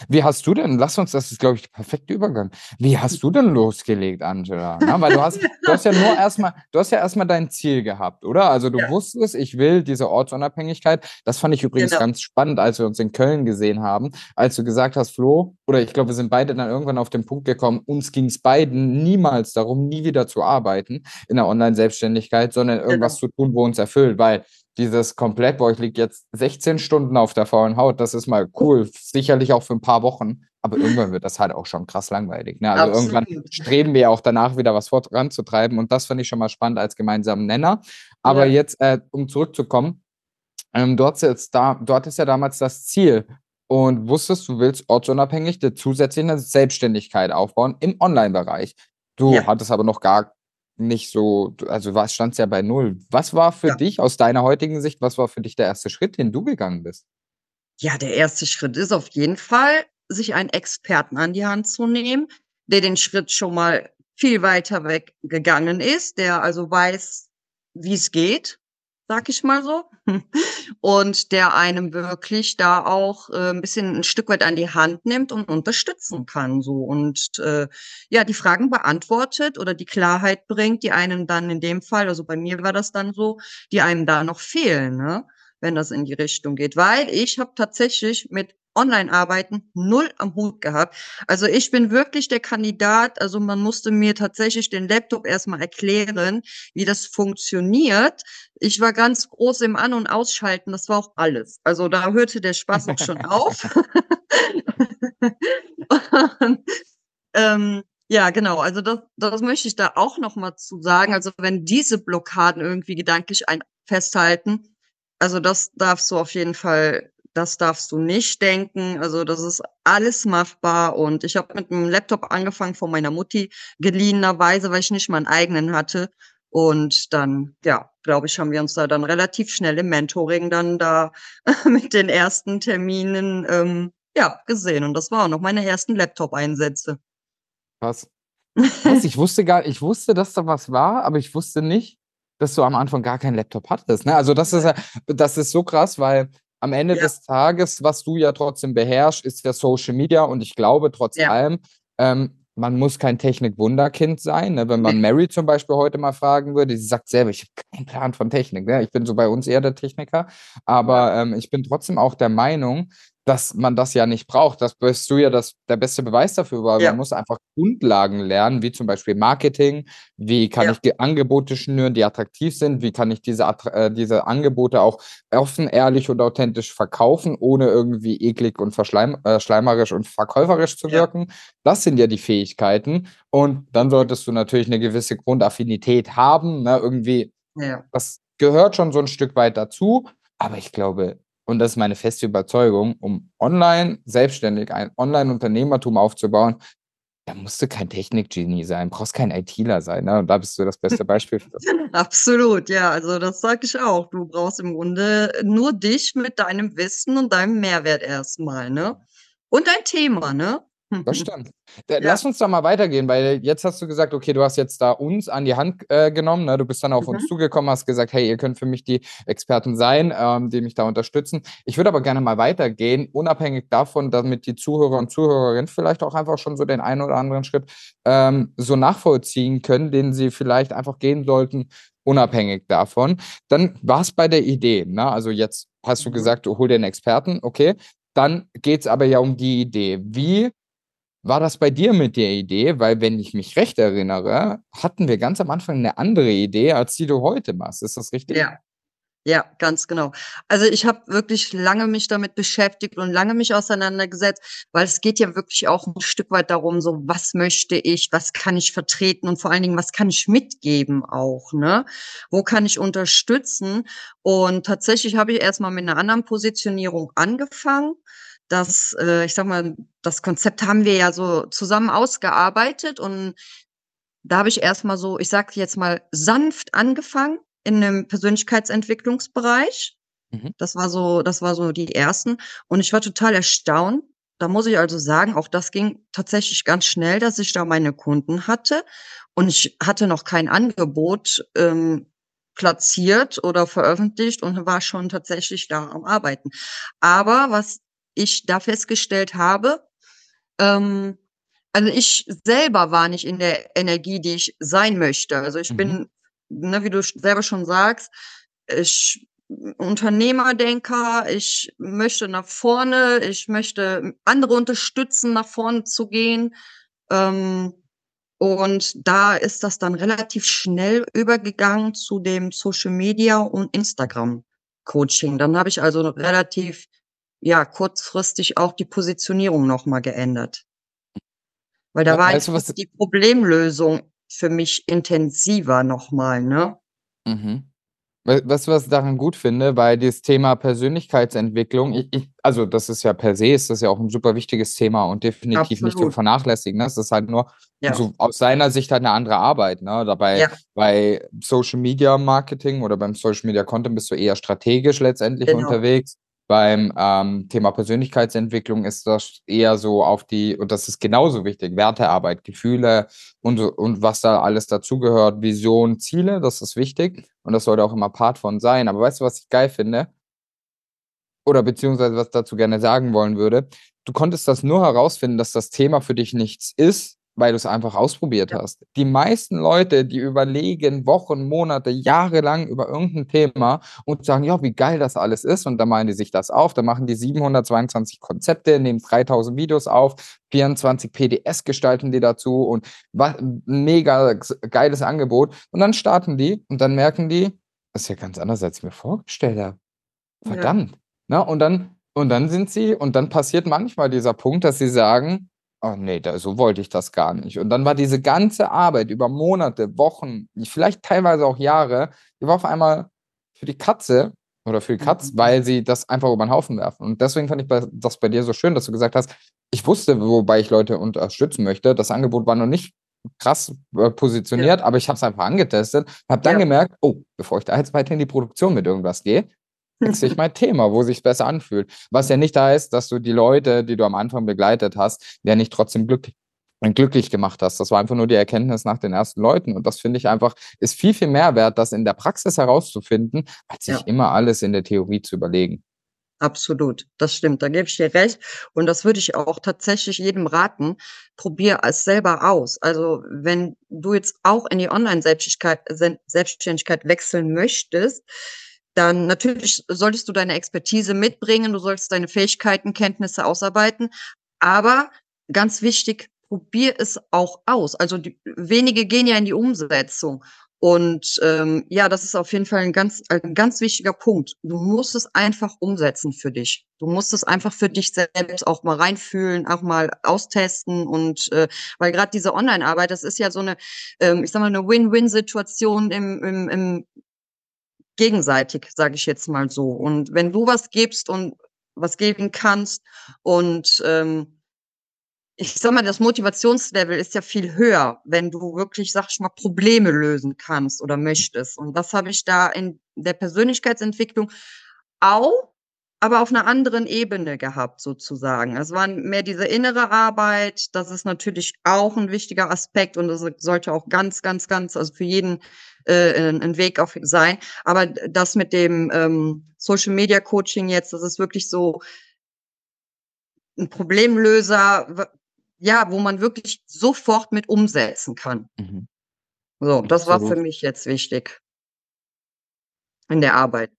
Wie hast du denn, lass uns, das ist, glaube ich, der perfekte Übergang. Wie hast du denn losgelegt, Angela? Na, weil du hast, du hast ja nur erstmal, du hast ja erstmal dein Ziel gehabt, oder? Also du ja. wusstest, ich will diese Ortsunabhängigkeit. Das fand ich übrigens genau. ganz spannend, als wir uns in Köln gesehen haben, als du gesagt hast, Flo, oder ich glaube, wir sind beide dann irgendwann auf den Punkt gekommen, uns ging es beiden niemals darum, nie wieder zu arbeiten in der Online-Selbstständigkeit, sondern irgendwas genau. zu tun, wo uns erfüllt, weil dieses komplett, boah, ich liege jetzt 16 Stunden auf der faulen Haut, das ist mal cool, sicherlich auch für ein paar Wochen, aber irgendwann wird das halt auch schon krass langweilig. Ne? Also Absolut. irgendwann streben wir auch danach wieder was voranzutreiben und das finde ich schon mal spannend als gemeinsamen Nenner. Aber ja. jetzt, äh, um zurückzukommen, ähm, du, hattest jetzt da, du hattest ja damals das Ziel und wusstest, du willst ortsunabhängig eine Selbstständigkeit aufbauen im Online-Bereich. Du ja. hattest aber noch gar nicht so, also was stand es ja bei null. Was war für ja. dich aus deiner heutigen Sicht, was war für dich der erste Schritt, den du gegangen bist? Ja, der erste Schritt ist auf jeden Fall, sich einen Experten an die Hand zu nehmen, der den Schritt schon mal viel weiter weg gegangen ist, der also weiß, wie es geht sag ich mal so. Und der einem wirklich da auch äh, ein bisschen ein Stück weit an die Hand nimmt und unterstützen kann. So und äh, ja, die Fragen beantwortet oder die Klarheit bringt, die einem dann in dem Fall, also bei mir war das dann so, die einem da noch fehlen, ne? wenn das in die Richtung geht. Weil ich habe tatsächlich mit Online-Arbeiten null am Hut gehabt. Also ich bin wirklich der Kandidat, also man musste mir tatsächlich den Laptop erstmal erklären, wie das funktioniert. Ich war ganz groß im An- und Ausschalten, das war auch alles. Also da hörte der Spaß auch schon auf. und, ähm, ja, genau. Also das, das möchte ich da auch noch mal zu sagen. Also wenn diese Blockaden irgendwie gedanklich ein festhalten, also das darfst du auf jeden Fall das darfst du nicht denken. Also das ist alles machbar. Und ich habe mit einem Laptop angefangen von meiner Mutti, geliehenerweise, weil ich nicht meinen eigenen hatte. Und dann, ja, glaube ich, haben wir uns da dann relativ schnell im Mentoring dann da mit den ersten Terminen, ähm, ja, gesehen. Und das waren auch noch meine ersten Laptop-Einsätze. Krass. Krass, ich wusste gar ich wusste, dass da was war, aber ich wusste nicht, dass du am Anfang gar keinen Laptop hattest, ne? Also, das ist ja das ist so krass, weil am Ende Ja. des Tages, was du ja trotzdem beherrschst, ist ja Social Media und ich glaube trotz Ja. allem, ähm, man muss kein Technik-Wunderkind sein, ne? Wenn man. Mary zum Beispiel heute mal fragen würde, sie sagt selber: „Ich habe keinen Plan von Technik“, ne? Ich bin so bei uns eher der Techniker, aber, ähm, ich bin trotzdem auch der Meinung, dass man das ja nicht braucht. Das bist du ja das der beste Beweis dafür, weil Ja. man muss einfach Grundlagen lernen, wie zum Beispiel Marketing. Wie kann Ja. ich die Angebote schnüren, die attraktiv sind? Wie kann ich diese äh, diese Angebote auch offen, ehrlich und authentisch verkaufen, ohne irgendwie eklig und verschleim äh, und verkäuferisch zu Ja. wirken? Das sind ja die Fähigkeiten. Und dann solltest du natürlich 'ne gewisse Grundaffinität haben, ne? Irgendwie Ja. das gehört schon so 'n Stück weit dazu. Aber ich glaube und das ist meine feste Überzeugung, um online selbstständig ein Online-Unternehmertum aufzubauen, da musst du kein Technik-Genie sein, brauchst kein ITler sein, ne? Und da bist du das beste Beispiel für. Absolut, ja, also das sage ich auch. Du brauchst im Grunde nur dich mit deinem Wissen und deinem Mehrwert erst mal, ne? Und dein Thema, ne? Das stimmt. Ja. lass uns da mal weitergehen, weil jetzt hast du gesagt, okay, du hast jetzt da uns an die Hand, äh, genommen, ne? Du bist dann auf uns Mhm. zugekommen, hast gesagt: „Hey, ihr könnt für mich die Experten sein, ähm, die mich da unterstützen.“ Ich würde aber gerne mal weitergehen, unabhängig davon, damit die Zuhörer und Zuhörerinnen vielleicht auch einfach schon so den einen oder anderen Schritt, ähm, so nachvollziehen können, den sie vielleicht einfach gehen sollten, unabhängig davon. Dann war's bei der Idee, ne? Also, jetzt hast du Mhm. gesagt, du hol dir 'n Experten, okay. Dann geht's aber ja um die Idee. Wie war das bei dir mit der Idee? Weil, wenn ich mich recht erinnere, hatten wir ganz am Anfang 'ne andere Idee, als die du heute machst. Ist das richtig? Ja. Ja, ganz genau. Also, ich habe wirklich lange mich damit beschäftigt und lange mich auseinandergesetzt, weil es geht ja wirklich auch 'n Stück weit darum, so: Was möchte ich? Was kann ich vertreten? Und vor allen Dingen, was kann ich mitgeben auch, ne? Wo kann ich unterstützen? Und tatsächlich habe ich erst mal mit 'ner anderen Positionierung angefangen. Das, äh ich sage mal, das Konzept haben wir ja so zusammen ausgearbeitet und da habe ich erst mal so, ich sage jetzt mal, sanft angefangen in 'nem Persönlichkeitsentwicklungsbereich. Mhm. Das war so das war so die ersten. Und ich war total erstaunt. Da muss ich also sagen, auch das ging tatsächlich ganz schnell, dass ich da meine Kunden hatte. Und ich hatte noch kein Angebot, ähm, platziert oder veröffentlicht und war schon tatsächlich da am Arbeiten. Aber was ich da festgestellt habe, ähm also, ich selber war nicht in der Energie, die ich sein möchte. Also, ich Mhm. bin, ne, wie du selber schon sagst, ich Unternehmerdenker, ich möchte nach vorne, ich möchte andere unterstützen, nach vorne zu gehen. Ähm, und da ist das dann relativ schnell übergegangen zu dem Social Media und Instagram Coaching. Dann habe ich also relativ, ja, kurzfristig auch die Positionierung noch mal geändert. Weil da We war weißt du, die Problemlösung für mich intensiver noch mal, ne? Mhm. Wei weißt du, was ich daran gut finde? Weil dieses Thema Persönlichkeitsentwicklung i ich also, das ist ja per se ist das ja auch 'n super wichtiges Thema und definitiv nicht zu Absolut. vernachlässigen, ne? Es ist halt nur Ja. so aus seiner Sicht halt 'ne andere Arbeit, ne? Dabei Ja. bei Social Media Marketing oder beim Social Media Content bist du eher strategisch letztendlich Genau. unterwegs. Beim, ähm, Thema Persönlichkeitsentwicklung ist das eher so auf die und das ist genauso wichtig, Wertearbeit, Gefühle und und was da alles dazugehört, Vision, Ziele, das ist wichtig und das sollte auch immer Part von sein. Aber weißt du, was ich geil finde? Oder beziehungsweise was dazu gerne sagen wollen würde. Du konntest das nur herausfinden, dass das Thema für dich nichts ist, weil du's einfach ausprobiert Ja. hast. Die meisten Leute, die überlegen Wochen, Monate, jahrelang über irgend 'n Thema und sagen: „Ja, wie geil das alles ist“, und dann malen die sich das auf. Dann machen die 722 Konzepte, nehmen 3.000 Videos auf, 24 PDFs gestalten die dazu und wa 'n mega geiles Angebot. Und dann starten die und dann merken die: „Das ist ja ganz anders, als ich mir vorgestellt habe. Ja. Verdammt.“ Ne? Und dann und dann sind sie und dann passiert manchmal dieser Punkt, dass sie sagen: „Oh ne, da so wollte ich das gar nicht.“ Und dann war diese ganze Arbeit über Monate, Wochen, vielleicht teilweise auch Jahre, die war auf einmal für die Katze oder für die Katz, Mhm. weil sie das einfach über 'n Haufen werfen. Und deswegen fand ich das bei dir so schön, dass du gesagt hast: „Ich wusste, wobei ich Leute unterstützen möchte. Das Angebot war noch nicht krass äh, positioniert, ja. aber ich habe es einfach angetestet, habe dann ja. gemerkt, oh, bevor ich da jetzt weiter in die Produktion mit irgendwas gehe, wechsle ich mein Thema, wo sich besser anfühlt. Was ja nicht heißt, dass du die Leute, die du am Anfang begleitet hast, ja nicht trotzdem glücklich glücklich gemacht hast. Das war einfach nur die Erkenntnis nach den ersten Leuten. Und das finde ich einfach, ist viel, viel mehr wert, das in der Praxis herauszufinden, als sich ja. immer alles in der Theorie zu überlegen. Absolut, das stimmt, da gebe ich dir recht. Und das würde ich auch tatsächlich jedem raten. Probier es selber aus. Also wenn du jetzt auch in die Online-Selbstständigkeit Selbstständigkeit wechseln möchtest, dann natürlich solltest du deine Expertise mitbringen, du sollst deine Fähigkeiten, Kenntnisse ausarbeiten. Aber ganz wichtig, probier es auch aus. Also die, wenige gehen ja in die Umsetzung. Und ähm, ja, das ist auf jeden Fall ein ganz, ein ganz wichtiger Punkt. Du musst es einfach umsetzen für dich. Du musst es einfach für dich selbst auch mal reinfühlen, auch mal austesten. Und äh, weil gerade diese Online-Arbeit, das ist ja so eine, ähm, ich sag mal, eine Win-Win-Situation im, im, im gegenseitig, sage ich jetzt mal so. Und wenn du was gibst und was geben kannst und ähm, ich sag mal, das Motivationslevel ist ja viel höher, wenn du wirklich, sag ich mal, Probleme lösen kannst oder möchtest. Und das habe ich da in der Persönlichkeitsentwicklung auch, aber auf einer anderen Ebene gehabt, sozusagen. Es war mehr diese innere Arbeit. Das ist natürlich auch ein wichtiger Aspekt und das sollte auch ganz, ganz, ganz, also für jeden äh, ein Weg auch sein. Aber das mit dem ähm, Social Media Coaching jetzt, das ist wirklich so, ein Problemlöser, ja, wo man wirklich sofort mit umsetzen kann. Mhm. So, das Absolut. war für mich jetzt wichtig in der Arbeit.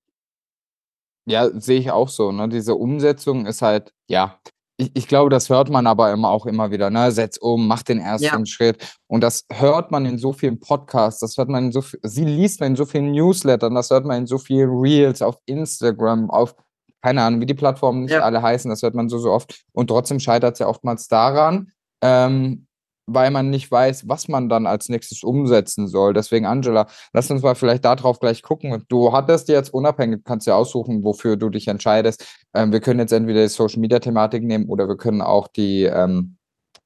Ja, sehe ich auch so. Ne? Diese Umsetzung ist halt, ja, ich, ich glaube, das hört man aber immer auch immer wieder. Ne? Setz um, mach den ersten ja. Schritt. Und das hört man in so vielen Podcasts, das hört man in so viel, sie liest man in so vielen Newslettern, das hört man in so vielen Reels auf Instagram, auf keine Ahnung, wie die Plattformen nicht ja. alle heißen, das hört man so, so oft. Und trotzdem scheitert es ja oftmals daran, ähm, weil man nicht weiß, was man dann als nächstes umsetzen soll. Deswegen, Angela, lass uns mal vielleicht darauf gleich gucken. Du hattest jetzt unabhängig, kannst ja aussuchen, wofür du dich entscheidest. Ähm, wir können jetzt entweder die Social-Media-Thematik nehmen oder wir können auch die ähm,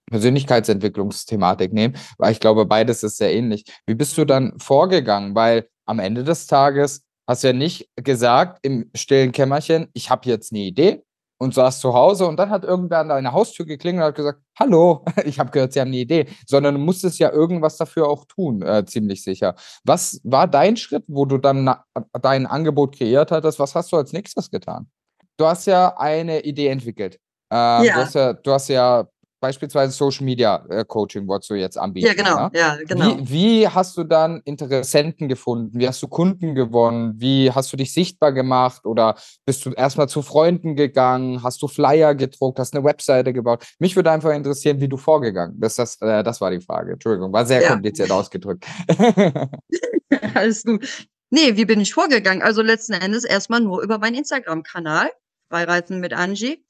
Persönlichkeitsentwicklungsthematik nehmen, weil ich glaube, beides ist sehr ähnlich. Wie bist du dann vorgegangen? Weil am Ende des Tages hast du ja nicht gesagt im stillen Kämmerchen, ich habe jetzt eine Idee und saß zu Hause und dann hat irgendwer an deiner Haustür geklingelt und hat gesagt, hallo, ich habe gehört, Sie haben eine Idee, sondern du musstest ja irgendwas dafür auch tun, äh, ziemlich sicher. Was war dein Schritt, wo du dann dein Angebot kreiert hattest? Was hast du als nächstes getan? Du hast ja eine Idee entwickelt. Ähm, ja. Du, hast ja, du hast ja beispielsweise Social Media äh, Coaching, was du jetzt anbieten. Ja, genau, ja, ja genau. Wie, wie, hast du dann Interessenten gefunden? Wie hast du Kunden gewonnen? Wie hast du dich sichtbar gemacht? Oder bist du erstmal zu Freunden gegangen? Hast du Flyer gedruckt? Hast eine Webseite gebaut? Mich würde einfach interessieren, wie du vorgegangen bist. Das, äh, das war die Frage. Entschuldigung, war sehr ja. kompliziert ausgedrückt. Alles gut. Nee, wie bin ich vorgegangen? Also letzten Endes erstmal nur über meinen Instagram-Kanal, Freireisen mit Angie.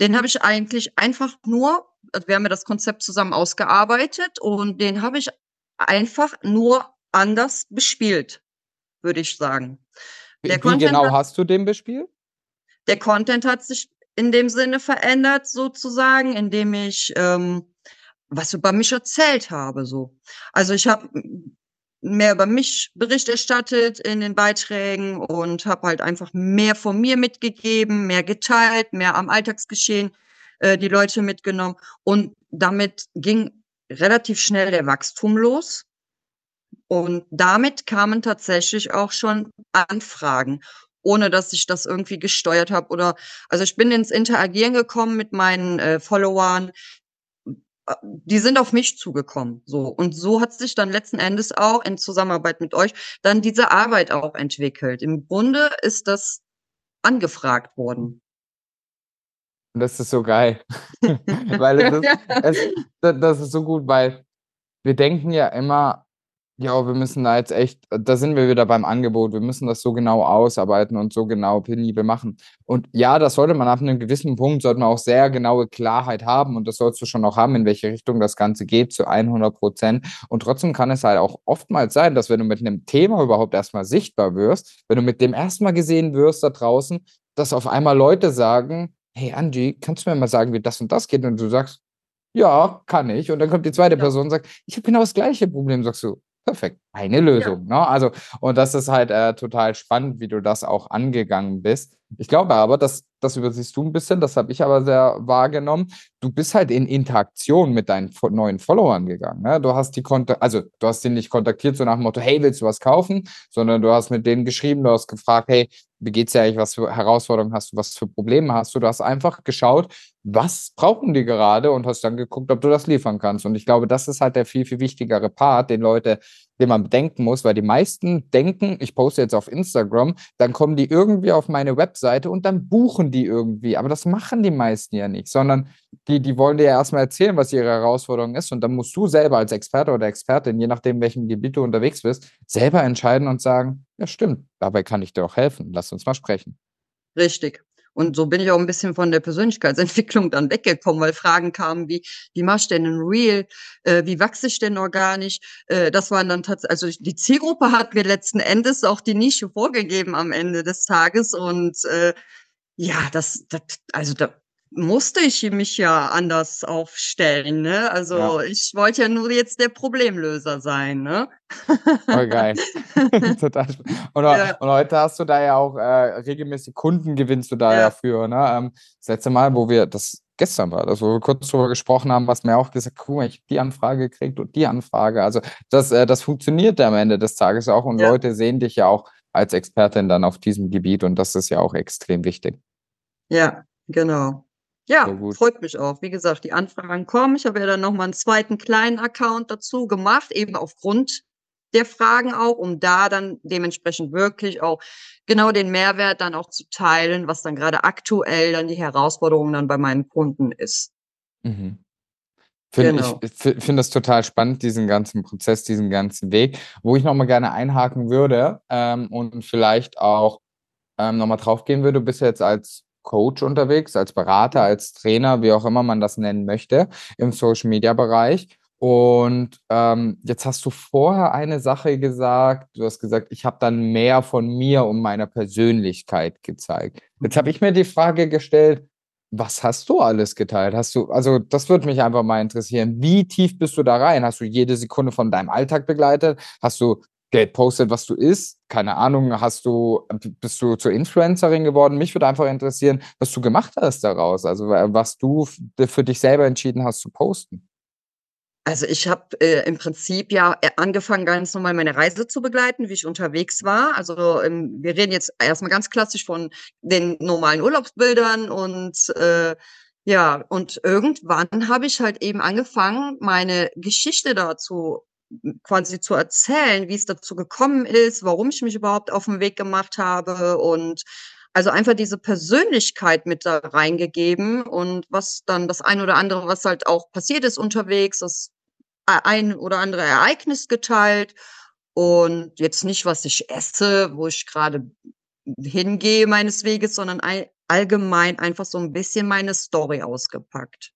Den habe ich eigentlich einfach nur also wir haben ja das Konzept zusammen ausgearbeitet und den habe ich einfach nur anders bespielt, würde ich sagen. Der Wie genau hat, hast du den bespielt? Der Content hat sich in dem Sinne verändert, sozusagen, indem ich ähm, was über mich erzählt habe. So. Also ich habe mehr über mich Bericht erstattet in den Beiträgen und habe halt einfach mehr von mir mitgegeben, mehr geteilt, mehr am Alltagsgeschehen äh, die Leute mitgenommen. Und damit ging relativ schnell der Wachstum los. Und damit kamen tatsächlich auch schon Anfragen, ohne dass ich das irgendwie gesteuert habe oder also ich bin ins Interagieren gekommen mit meinen äh, Followern. Die sind auf mich zugekommen, so und so hat sich dann letzten Endes auch in Zusammenarbeit mit euch dann diese Arbeit auch entwickelt. Im Grunde ist das angefragt worden. Das ist so geil. weil es es, das ist so gut, weil wir denken ja immer, ja, wir müssen da jetzt echt, da sind wir wieder beim Angebot, wir müssen das so genau ausarbeiten und so genau penibel machen. Und ja, das sollte man ab einem gewissen Punkt, sollte man auch sehr genaue Klarheit haben und das sollst du schon auch haben, in welche Richtung das Ganze geht, zu 100 Prozent. Und trotzdem kann es halt auch oftmals sein, dass wenn du mit einem Thema überhaupt erstmal sichtbar wirst, wenn du mit dem erstmal gesehen wirst da draußen, dass auf einmal Leute sagen, hey Angie, kannst du mir mal sagen, wie das und das geht? Und du sagst, ja, kann ich. Und dann kommt die zweite Person und sagt, ich habe genau das gleiche Problem. Sagst du, perfekt, eine Lösung. Ja. Ne? Also, und das ist halt äh, total spannend, wie du das auch angegangen bist. Ich glaube aber, dass das übersiehst du ein bisschen, das habe ich aber sehr wahrgenommen. Du bist halt in Interaktion mit deinen neuen Followern gegangen. Ne? Du hast die Kontak also du hast sie nicht kontaktiert, so nach dem Motto, hey, willst du was kaufen? Sondern du hast mit denen geschrieben, du hast gefragt, hey, wie geht's dir eigentlich, was für Herausforderungen hast du, was für Probleme hast du? Du hast einfach geschaut, was brauchen die gerade und hast dann geguckt, ob du das liefern kannst. Und ich glaube, das ist halt der viel, viel wichtigere Part, den Leute, den man bedenken muss, weil die meisten denken, ich poste jetzt auf Instagram, dann kommen die irgendwie auf meine Webseite und dann buchen die irgendwie. Aber das machen die meisten ja nicht, sondern die, die wollen dir ja erstmal erzählen, was ihre Herausforderung ist. Und dann musst du selber als Experte oder Expertin, je nachdem, welchem Gebiet du unterwegs bist, selber entscheiden und sagen, ja stimmt, dabei kann ich dir auch helfen. Lass uns mal sprechen. Richtig. Und so bin ich auch ein bisschen von der Persönlichkeitsentwicklung dann weggekommen, weil Fragen kamen wie, wie machst du denn ein Real? Äh, wie wachse ich denn organisch? Äh, das waren dann tatsächlich, also die Zielgruppe hat mir letzten Endes auch die Nische vorgegeben am Ende des Tages und äh, ja, das, das also da musste ich mich ja anders aufstellen, ne? Also ja. ich wollte ja nur jetzt der Problemlöser sein, ne? Voll geil. Total und, ja. und, heute hast du da ja auch äh, regelmäßig Kunden gewinnst du da ja, ja für, ne? Ähm, das letzte Mal, wo wir das gestern war, das, wo wir kurz darüber gesprochen haben, was mir auch gesagt, guck mal, ich habe die Anfrage gekriegt und die Anfrage. Also das, äh, das funktioniert am Ende des Tages auch und Leute sehen dich ja auch als Expertin dann auf diesem Gebiet und das ist ja auch extrem wichtig. Ja, genau. Ja, freut mich auch. Wie gesagt, die Anfragen kommen. Ich habe ja dann noch mal einen zweiten kleinen Account dazu gemacht, eben aufgrund der Fragen auch, um da dann dementsprechend wirklich auch genau den Mehrwert dann auch zu teilen, was dann gerade aktuell dann die Herausforderung dann bei meinen Kunden ist. Mhm. Finde Genau. ich finde das total spannend, diesen ganzen Prozess, diesen ganzen Weg. Wo ich noch mal gerne einhaken würde, ähm, und vielleicht auch, ähm, noch mal drauf gehen würde, du bist ja jetzt als Coach unterwegs, als Berater, als Trainer, wie auch immer man das nennen möchte, im Social-Media-Bereich. Und ähm, jetzt hast du vorher eine Sache gesagt. Du hast gesagt, ich habe dann mehr von mir und meiner Persönlichkeit gezeigt. Jetzt habe ich mir die Frage gestellt, was hast du alles geteilt? Hast du, also das würde mich einfach mal interessieren. Wie tief bist du da rein? Hast du jede Sekunde von deinem Alltag begleitet? Hast du gepostet, was du isst? Keine Ahnung, hast du, bist du zur Influencerin geworden? Mich würde einfach interessieren, was du gemacht hast daraus, also was du für dich selber entschieden hast zu posten. Also ich habe äh, im Prinzip ja äh, angefangen, ganz normal meine Reise zu begleiten, wie ich unterwegs war. Also ähm, wir reden jetzt erstmal ganz klassisch von den normalen Urlaubsbildern und äh, ja, und irgendwann habe ich halt eben angefangen, meine Geschichte dazu quasi zu erzählen, wie es dazu gekommen ist, warum ich mich überhaupt auf den Weg gemacht habe und also einfach diese Persönlichkeit mit da reingegeben und was dann das ein oder andere, was halt auch passiert ist unterwegs, das ein oder andere Ereignis geteilt und jetzt nicht, was ich esse, wo ich gerade hingehe meines Weges, sondern allgemein einfach so ein bisschen meine Story ausgepackt.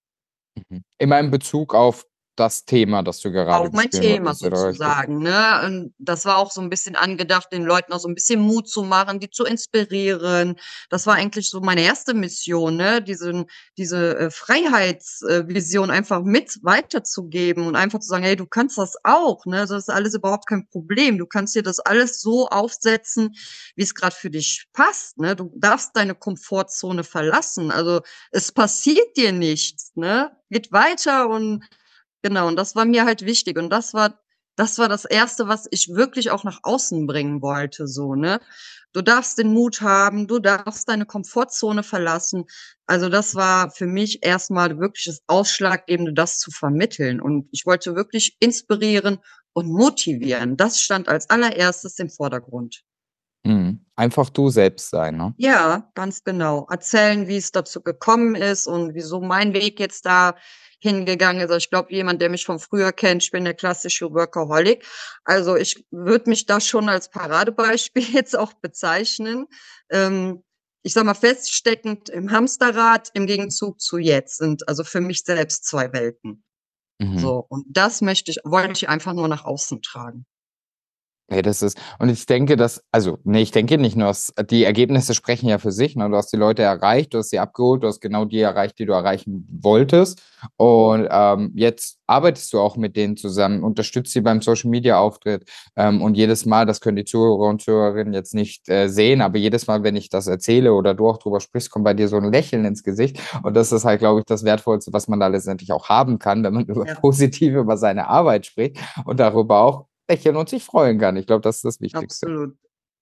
Immer in Bezug auf das Thema, das du gerade Auch mein Thema sozusagen, ne? Und das war auch so ein bisschen angedacht, den Leuten auch so ein bisschen Mut zu machen, die zu inspirieren. Das war eigentlich so meine erste Mission, ne? Diesen diese, äh, Freiheitsvision einfach mit weiterzugeben und einfach zu sagen: „Hey, du kannst das auch, ne? Das ist alles überhaupt kein Problem. Du kannst dir das alles so aufsetzen, wie es gerade für dich passt, ne? Du darfst deine Komfortzone verlassen. Also, es passiert dir nichts, ne? Geht weiter und Genau, und das war mir halt wichtig. Und das war das war das Erste, was ich wirklich auch nach außen bringen wollte, so, ne? Du darfst den Mut haben, du darfst deine Komfortzone verlassen. Also das war für mich erstmal wirklich das Ausschlaggebende, das zu vermitteln. Und ich wollte wirklich inspirieren und motivieren. Das stand als allererstes im Vordergrund. Mhm. Einfach du selbst sein, ne? Ja, ganz genau. Erzählen, wie es dazu gekommen ist und wieso mein Weg jetzt da hingegangen ist. Also ich glaube, jemand, der mich von früher kennt, ich bin der klassische Workaholic. Also ich würde mich da schon als Paradebeispiel jetzt auch bezeichnen. Ähm, ich sag mal, feststeckend im Hamsterrad im Gegenzug zu jetzt sind also für mich selbst zwei Welten. Mhm. So, und das möchte ich, wollte ich einfach nur nach außen tragen. Ne, das ist und ich denke, dass also, ne, ich denke nicht nur, dass die Ergebnisse sprechen ja für sich, ne? Du hast die Leute erreicht, du hast sie abgeholt, du hast genau die erreicht, die du erreichen wolltest. Und, ähm, jetzt arbeitest du auch mit denen zusammen, unterstützt sie beim Social-Media-Auftritt. Ähm, und jedes Mal, das können die Zuhörer und Zuhörerinnen jetzt nicht, äh, sehen, aber jedes Mal, wenn ich das erzähle oder du auch drüber sprichst, kommt bei dir so 'n Lächeln ins Gesicht. Und das ist halt, glaube ich, das Wertvollste, was man da letztendlich auch haben kann, wenn man über Ja. positiv über seine Arbeit spricht und darüber auch lächeln und sich freuen kann. Ich glaube, das ist das Wichtigste. Absolut,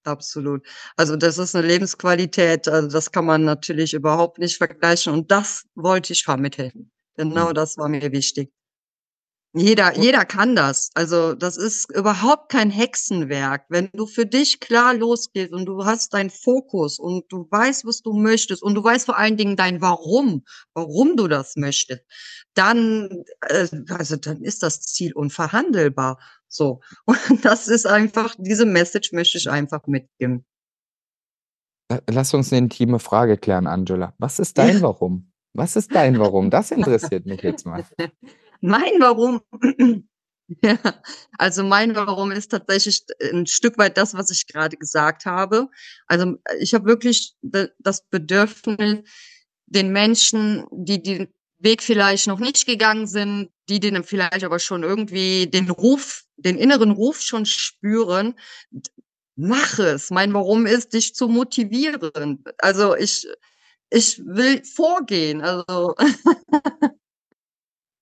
absolut. Also, das ist 'ne Lebensqualität, also, das kann man natürlich überhaupt nicht vergleichen und das wollte ich vermitteln. Genau Mhm. das war mir wichtig. Jeder jeder kann das. Also, das ist überhaupt kein Hexenwerk. Wenn du für dich klar losgehst und du hast deinen Fokus und du weißt, was du möchtest und du weißt vor allen Dingen dein Warum, warum du das möchtest, dann äh, also, dann ist das Ziel unverhandelbar, so. Und das ist einfach diese Message möchte ich einfach mitgeben. Lass uns 'ne intime Frage klären, Angela. Was ist dein Warum? Was ist dein Warum? Das interessiert mich jetzt mal. Mein Warum ja, also, mein Warum ist tatsächlich d 'n Stück weit das, was ich grade gesagt habe. Also, ich habe wirklich das Bedürfnis, den Menschen, die den Weg vielleicht noch nicht gegangen sind, die den vielleicht aber schon irgendwie den Ruf den inneren Ruf schon spüren: „D mach es!“ Mein Warum ist, dich zu motivieren. Also, ich ich will vorgehen, also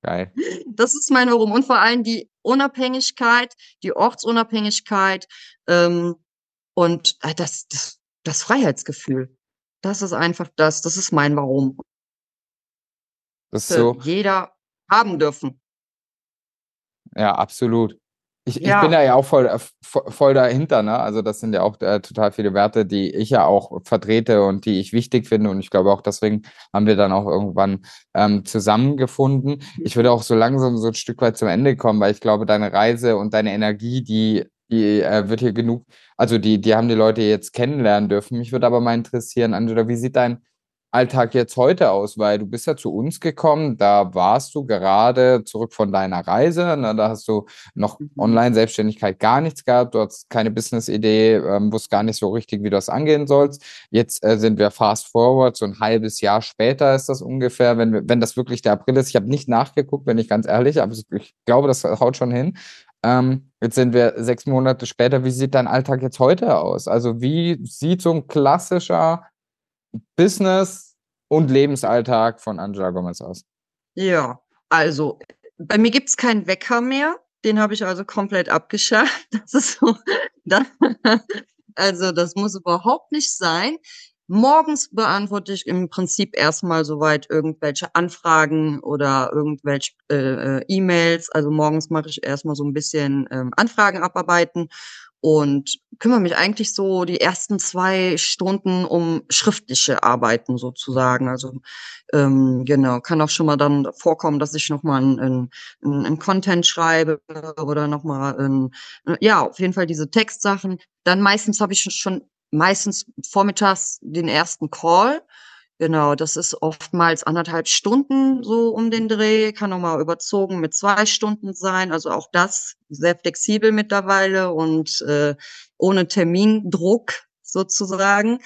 Geil. Das ist mein Warum und vor allem die Unabhängigkeit, die Ortsunabhängigkeit, ähm, und, ah, das das das Freiheitsgefühl. Das ist einfach das das ist mein Warum. Das ist so jeder haben dürfen. Ja, absolut. Ich ich bin Ja. da ja auch voll äh, vo voll dahinter, ne? Also, das sind ja auch, äh, total viele Werte, die ich ja auch vertrete und die ich wichtig finde. Und ich glaube auch deswegen haben wir dann auch irgendwann, ähm, zusammengefunden. Ich würde auch so langsam so 'n Stück weit zum Ende kommen, weil ich glaube, deine Reise und deine Energie, die die, äh, wird hier genug also, die die haben die Leute jetzt kennenlernen dürfen. Mich würde aber mal interessieren, Angela, wie sieht dein Alltag jetzt heute aus? Weil du bist ja zu uns gekommen, da warst du gerade zurück von deiner Reise, ne? Da hast du noch Mhm. Online-Selbstständigkeit gar nichts gehabt. Du hattest keine Business-Idee, ähm, wusstest gar nicht so richtig, wie du das angehen sollst. Jetzt, äh, sind wir fast forward, so 'n halbes Jahr später ist das ungefähr, wenn wir wenn das wirklich der April ist. Ich habe nicht nachgeguckt, bin ich ganz ehrlich, aber ich glaube, das haut schon hin. Ähm, jetzt sind wir 6 Monate später. Wie sieht dein Alltag jetzt heute aus? Also, wie sieht so 'n klassischer Business und Lebensalltag von Angela Gomez aus? Ja, also, bei mir gibt's keinen Wecker mehr. Den habe ich also komplett abgeschafft. Das ist so da also, das muss überhaupt nicht sein. Morgens beantworte ich im Prinzip erst mal soweit irgendwelche Anfragen oder irgendwelche, äh, äh, E-Mails. Also, morgens mache ich erst mal so 'n bisschen, ähm, Anfragen abarbeiten und kümmere mich eigentlich so die ersten 2 Stunden um schriftliche Arbeiten sozusagen. Also, ähm, genau, kann auch schon mal dann vorkommen, dass ich noch mal 'n 'n 'n 'n Content schreibe oder noch mal 'n äh, ja, auf jeden Fall diese Textsachen. Dann meistens habe ich sch schon meistens vormittags den 1. Call. Genau, das ist oftmals 1 1/2 Stunden so um den Dreh, kann auch mal überzogen mit 2 Stunden sein. Also, auch das sehr flexibel mittlerweile und, äh, ohne Termindruck sozusagen.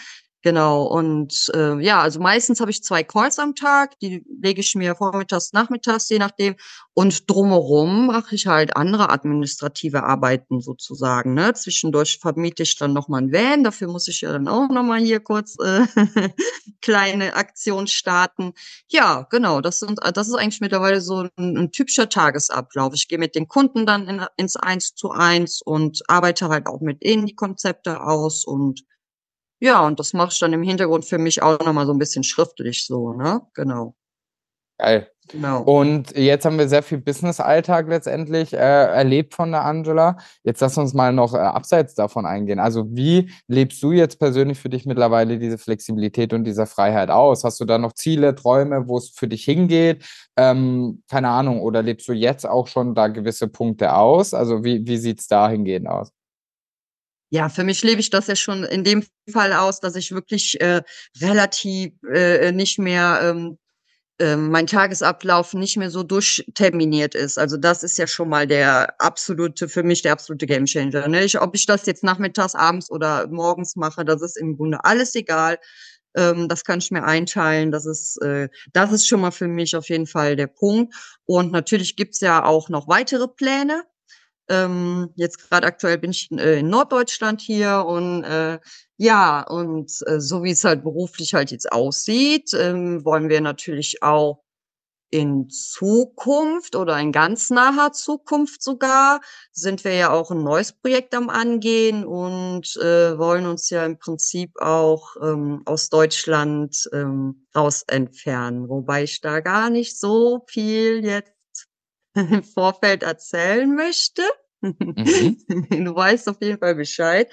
Genau und, äh, ja, also, meistens habe ich 2 Calls am Tag, die lege ich mir vormittags, nachmittags, je nachdem. Und drumherum mache ich halt andere administrative Arbeiten sozusagen, ne? Zwischendurch vermiete ich dann noch mal 'n Van, dafür muss ich ja dann auch noch mal hier kurz, äh, kleine Aktion starten. Ja, genau, das sind das ist eigentlich mittlerweile so 'n 'n typischer Tagesablauf. Ich gehe mit den Kunden dann in ins Eins-zu-eins und arbeite halt auch mit ihnen die Konzepte aus und ja, und das mache ich dann im Hintergrund für mich auch noch mal so 'n bisschen schriftlich so, ne? Genau. Geil. Genau. Und jetzt haben wir sehr viel Business-Alltag letztendlich, äh, erlebt von der Angela. Jetzt lass uns mal noch, äh, abseits davon eingehen. Also, wie lebst du jetzt persönlich für dich mittlerweile diese Flexibilität und diese Freiheit aus? Hast du da noch Ziele, Träume, wo's für dich hingeht? Ähm, keine Ahnung, oder lebst du jetzt auch schon da gewisse Punkte aus? Also, wie wie sieht's dahingehend aus? Ja, für mich lebe ich das ja schon in dem Fall aus, dass ich wirklich, äh, relativ, äh, äh, nicht mehr, ähm, ähm, mein Tagesablauf nicht mehr so durchterminiert ist. Also das ist ja schon mal der absolute, für mich der absolute Gamechanger. Ne? Ich, ob ich das jetzt nachmittags, abends oder morgens mache, das ist im Grunde alles egal. Ähm, das kann ich mir einteilen. Das ist, äh, das ist schon mal für mich auf jeden Fall der Punkt. Und natürlich gibt's ja auch noch weitere Pläne. Ähm, jetzt gerade aktuell bin ich äh, in Norddeutschland hier und äh, ja, und äh, so wie es halt beruflich halt jetzt aussieht, ähm, wollen wir natürlich auch in Zukunft oder in ganz naher Zukunft sogar sind wir ja auch ein neues Projekt am Angehen und äh, wollen uns ja im Prinzip auch ähm, aus Deutschland ähm, raus entfernen, wobei ich da gar nicht so viel jetzt im Vorfeld erzählen möchte. Mhm. du weißt auf jeden Fall Bescheid.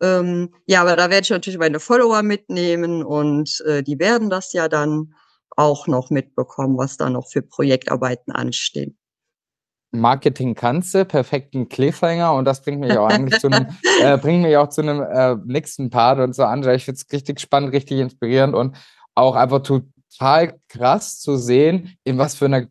Ähm, ja, aber da werde ich natürlich meine Follower mitnehmen und äh, die werden das ja dann auch noch mitbekommen, was da noch für Projektarbeiten anstehen. Marketing kannst du, perfekten Cliffhanger und das bringt mich auch eigentlich zu einem, äh, bringt mich auch zu einem äh, nächsten Part und so an. Ich finde es richtig spannend, richtig inspirierend und auch einfach total krass zu sehen, in was für einer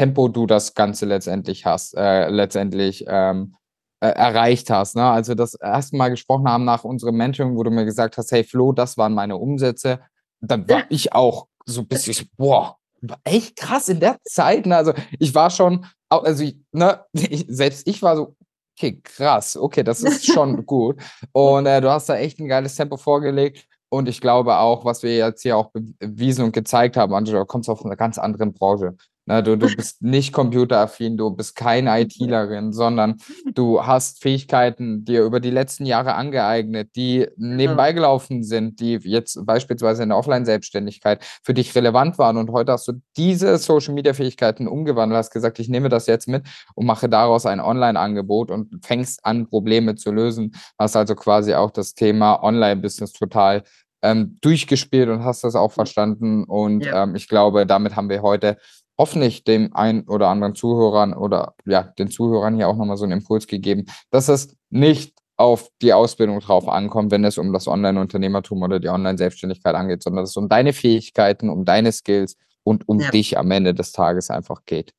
Tempo du das Ganze letztendlich hast, äh, letztendlich ähm, äh, erreicht hast. Ne? Also das erste Mal gesprochen haben nach unserem Mentoring, wo du mir gesagt hast, hey Flo, das waren meine Umsätze. Dann war ich auch so ein bisschen, boah, echt krass in der Zeit. Ne? Also ich war schon, also ich, ne, ich, selbst ich war so, okay, krass, okay, das ist schon gut. Und äh, du hast da echt ein geiles Tempo vorgelegt. Und ich glaube auch, was wir jetzt hier auch bewiesen und gezeigt haben, Angela, du kommst auf einer ganz anderen Branche. Na, du, du bist nicht computeraffin, du bist keine ITlerin, sondern du hast Fähigkeiten dir über die letzten Jahre angeeignet, die nebenbei gelaufen sind, die jetzt beispielsweise in der Offline-Selbstständigkeit für dich relevant waren. Und heute hast du diese Social-Media-Fähigkeiten umgewandelt, hast gesagt, ich nehme das jetzt mit und mache daraus ein Online-Angebot und fängst an, Probleme zu lösen. Hast also quasi auch das Thema Online-Business total ähm, durchgespielt und hast das auch verstanden. Und ja. ähm, ich glaube, damit haben wir heute hoffentlich dem einen oder anderen Zuhörern oder ja, den Zuhörern hier auch nochmal so einen Impuls gegeben, dass es nicht auf die Ausbildung drauf ankommt, wenn es um das Online-Unternehmertum oder die Online-Selbstständigkeit angeht, sondern dass es um deine Fähigkeiten, um deine Skills und um ja. dich am Ende des Tages einfach geht.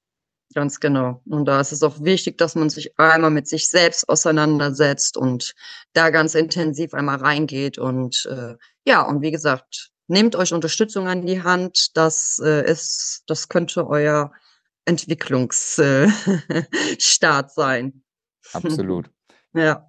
Ganz genau. Und da ist es auch wichtig, dass man sich einmal mit sich selbst auseinandersetzt und da ganz intensiv einmal reingeht. Und äh, ja, und wie gesagt, nehmt euch Unterstützung an die Hand. Das äh, ist, das könnte euer Entwicklungsstart äh, sein. Absolut. ja.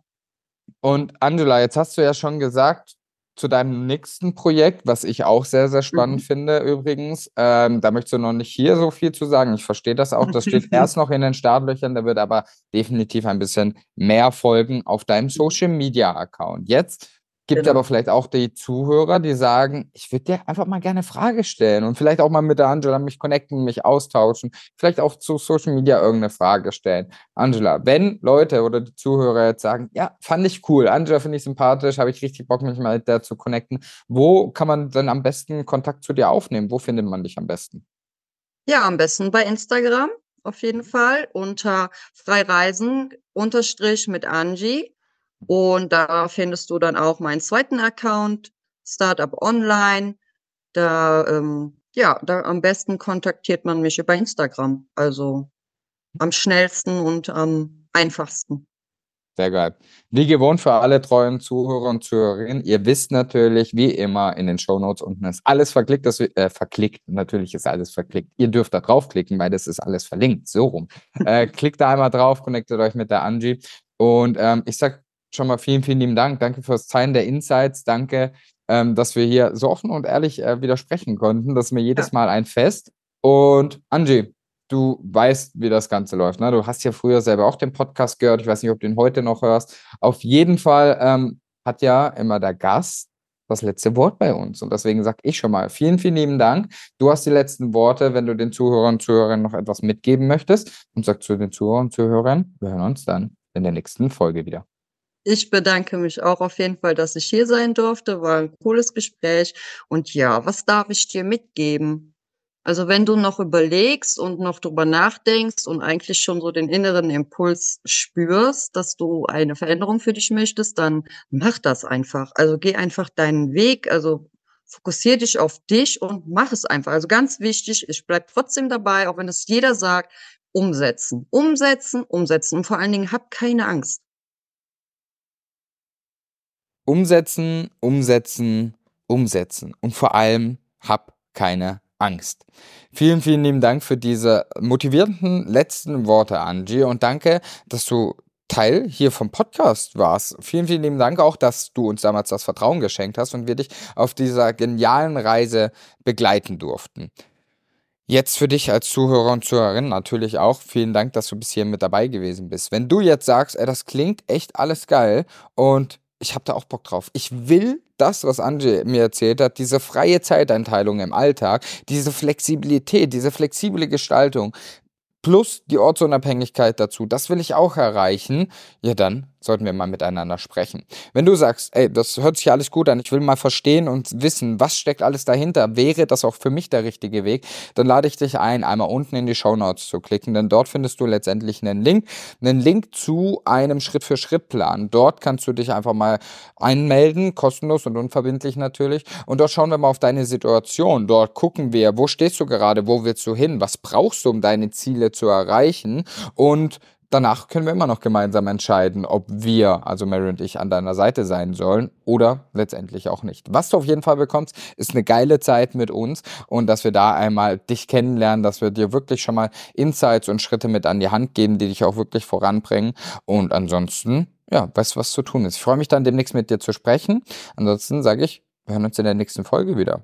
Und Angela, jetzt hast du ja schon gesagt, zu deinem nächsten Projekt, was ich auch sehr, sehr spannend mhm. finde übrigens. Ähm, da möchtest du noch nicht hier so viel zu sagen. Ich verstehe das auch. Das steht erst noch in den Startlöchern. Da wird aber definitiv ein bisschen mehr folgen auf deinem Social Media Account. Jetzt Gibt genau. aber vielleicht auch die Zuhörer, die sagen, ich würde dir einfach mal gerne eine Frage stellen und vielleicht auch mal mit der Angela mich connecten, mich austauschen, vielleicht auch zu Social Media irgendeine Frage stellen. Angela, wenn Leute oder die Zuhörer jetzt sagen, ja, fand ich cool, Angela finde ich sympathisch, habe ich richtig Bock, mich mal mit der zu connecten, wo kann man dann am besten Kontakt zu dir aufnehmen? Wo findet man dich am besten? Ja, am besten bei Instagram auf jeden Fall unter Freireisen unterstrich mit Angie. Und da findest du dann auch meinen zweiten Account, Startup Online. Da, ähm, ja, da am besten kontaktiert man mich über Instagram. Also am schnellsten und am einfachsten. Sehr geil. Wie gewohnt für alle treuen Zuhörer und Zuhörerinnen, ihr wisst natürlich, wie immer, in den Show Notes unten ist alles verklickt, das, äh, verklickt, natürlich ist alles verklickt. Ihr dürft da draufklicken, weil das ist alles verlinkt, so rum. äh, klickt da einmal drauf, connectet euch mit der Angie. Und ähm, ich sag schon mal vielen, vielen lieben Dank. Danke fürs Teilen der Insights. Danke, ähm, dass wir hier so offen und ehrlich äh, widersprechen konnten. Das ist mir jedes ja. Mal ein Fest. Und Angie, du weißt, wie das Ganze läuft. Ne? Du hast ja früher selber auch den Podcast gehört. Ich weiß nicht, ob du ihn heute noch hörst. Auf jeden Fall ähm, hat ja immer der Gast das letzte Wort bei uns. Und deswegen sage ich schon mal vielen, vielen lieben Dank. Du hast die letzten Worte, wenn du den Zuhörern und Zuhörern noch etwas mitgeben möchtest. Und sag zu den Zuhörern und Zuhörern, wir hören uns dann in der nächsten Folge wieder. Ich bedanke mich auch auf jeden Fall, dass ich hier sein durfte. War ein cooles Gespräch. Und ja, was darf ich dir mitgeben? Also wenn du noch überlegst und noch drüber nachdenkst und eigentlich schon so den inneren Impuls spürst, dass du eine Veränderung für dich möchtest, dann mach das einfach. Also geh einfach deinen Weg. Also fokussiere dich auf dich und mach es einfach. Also ganz wichtig, ich bleibe trotzdem dabei, auch wenn es jeder sagt, umsetzen, umsetzen, umsetzen und vor allen Dingen hab keine Angst. Umsetzen, umsetzen, umsetzen und vor allem hab keine Angst. Vielen, vielen lieben Dank für diese motivierenden letzten Worte, Angie, und danke, dass du Teil hier vom Podcast warst. Vielen, vielen lieben Dank auch, dass du uns damals das Vertrauen geschenkt hast und wir dich auf dieser genialen Reise begleiten durften. Jetzt für dich als Zuhörer und Zuhörerin natürlich auch vielen Dank, dass du bis hier mit dabei gewesen bist. Wenn du jetzt sagst, ey, das klingt echt alles geil und ich habe da auch Bock drauf. Ich will das, was Angie mir erzählt hat, diese freie Zeiteinteilung im Alltag, diese Flexibilität, diese flexible Gestaltung, plus die Ortsunabhängigkeit dazu, das will ich auch erreichen, ja dann sollten wir mal miteinander sprechen. Wenn du sagst, ey, das hört sich alles gut an, ich will mal verstehen und wissen, was steckt alles dahinter, wäre das auch für mich der richtige Weg, dann lade ich dich ein, einmal unten in die Show Notes zu klicken, denn dort findest du letztendlich einen Link, einen Link zu einem Schritt-für-Schritt-Plan. Dort kannst du dich einfach mal einmelden, kostenlos und unverbindlich natürlich, und dort schauen wir mal auf deine Situation. Dort gucken wir, wo stehst du gerade, wo willst du hin, was brauchst du, um deine Ziele zu erreichen und danach können wir immer noch gemeinsam entscheiden, ob wir, also Mary und ich, an deiner Seite sein sollen oder letztendlich auch nicht. Was du auf jeden Fall bekommst, ist eine geile Zeit mit uns und dass wir da einmal dich kennenlernen, dass wir dir wirklich schon mal Insights und Schritte mit an die Hand geben, die dich auch wirklich voranbringen. Und ansonsten, ja, weißt du, was zu tun ist. Ich freue mich dann demnächst mit dir zu sprechen. Ansonsten sage ich, wir hören uns in der nächsten Folge wieder.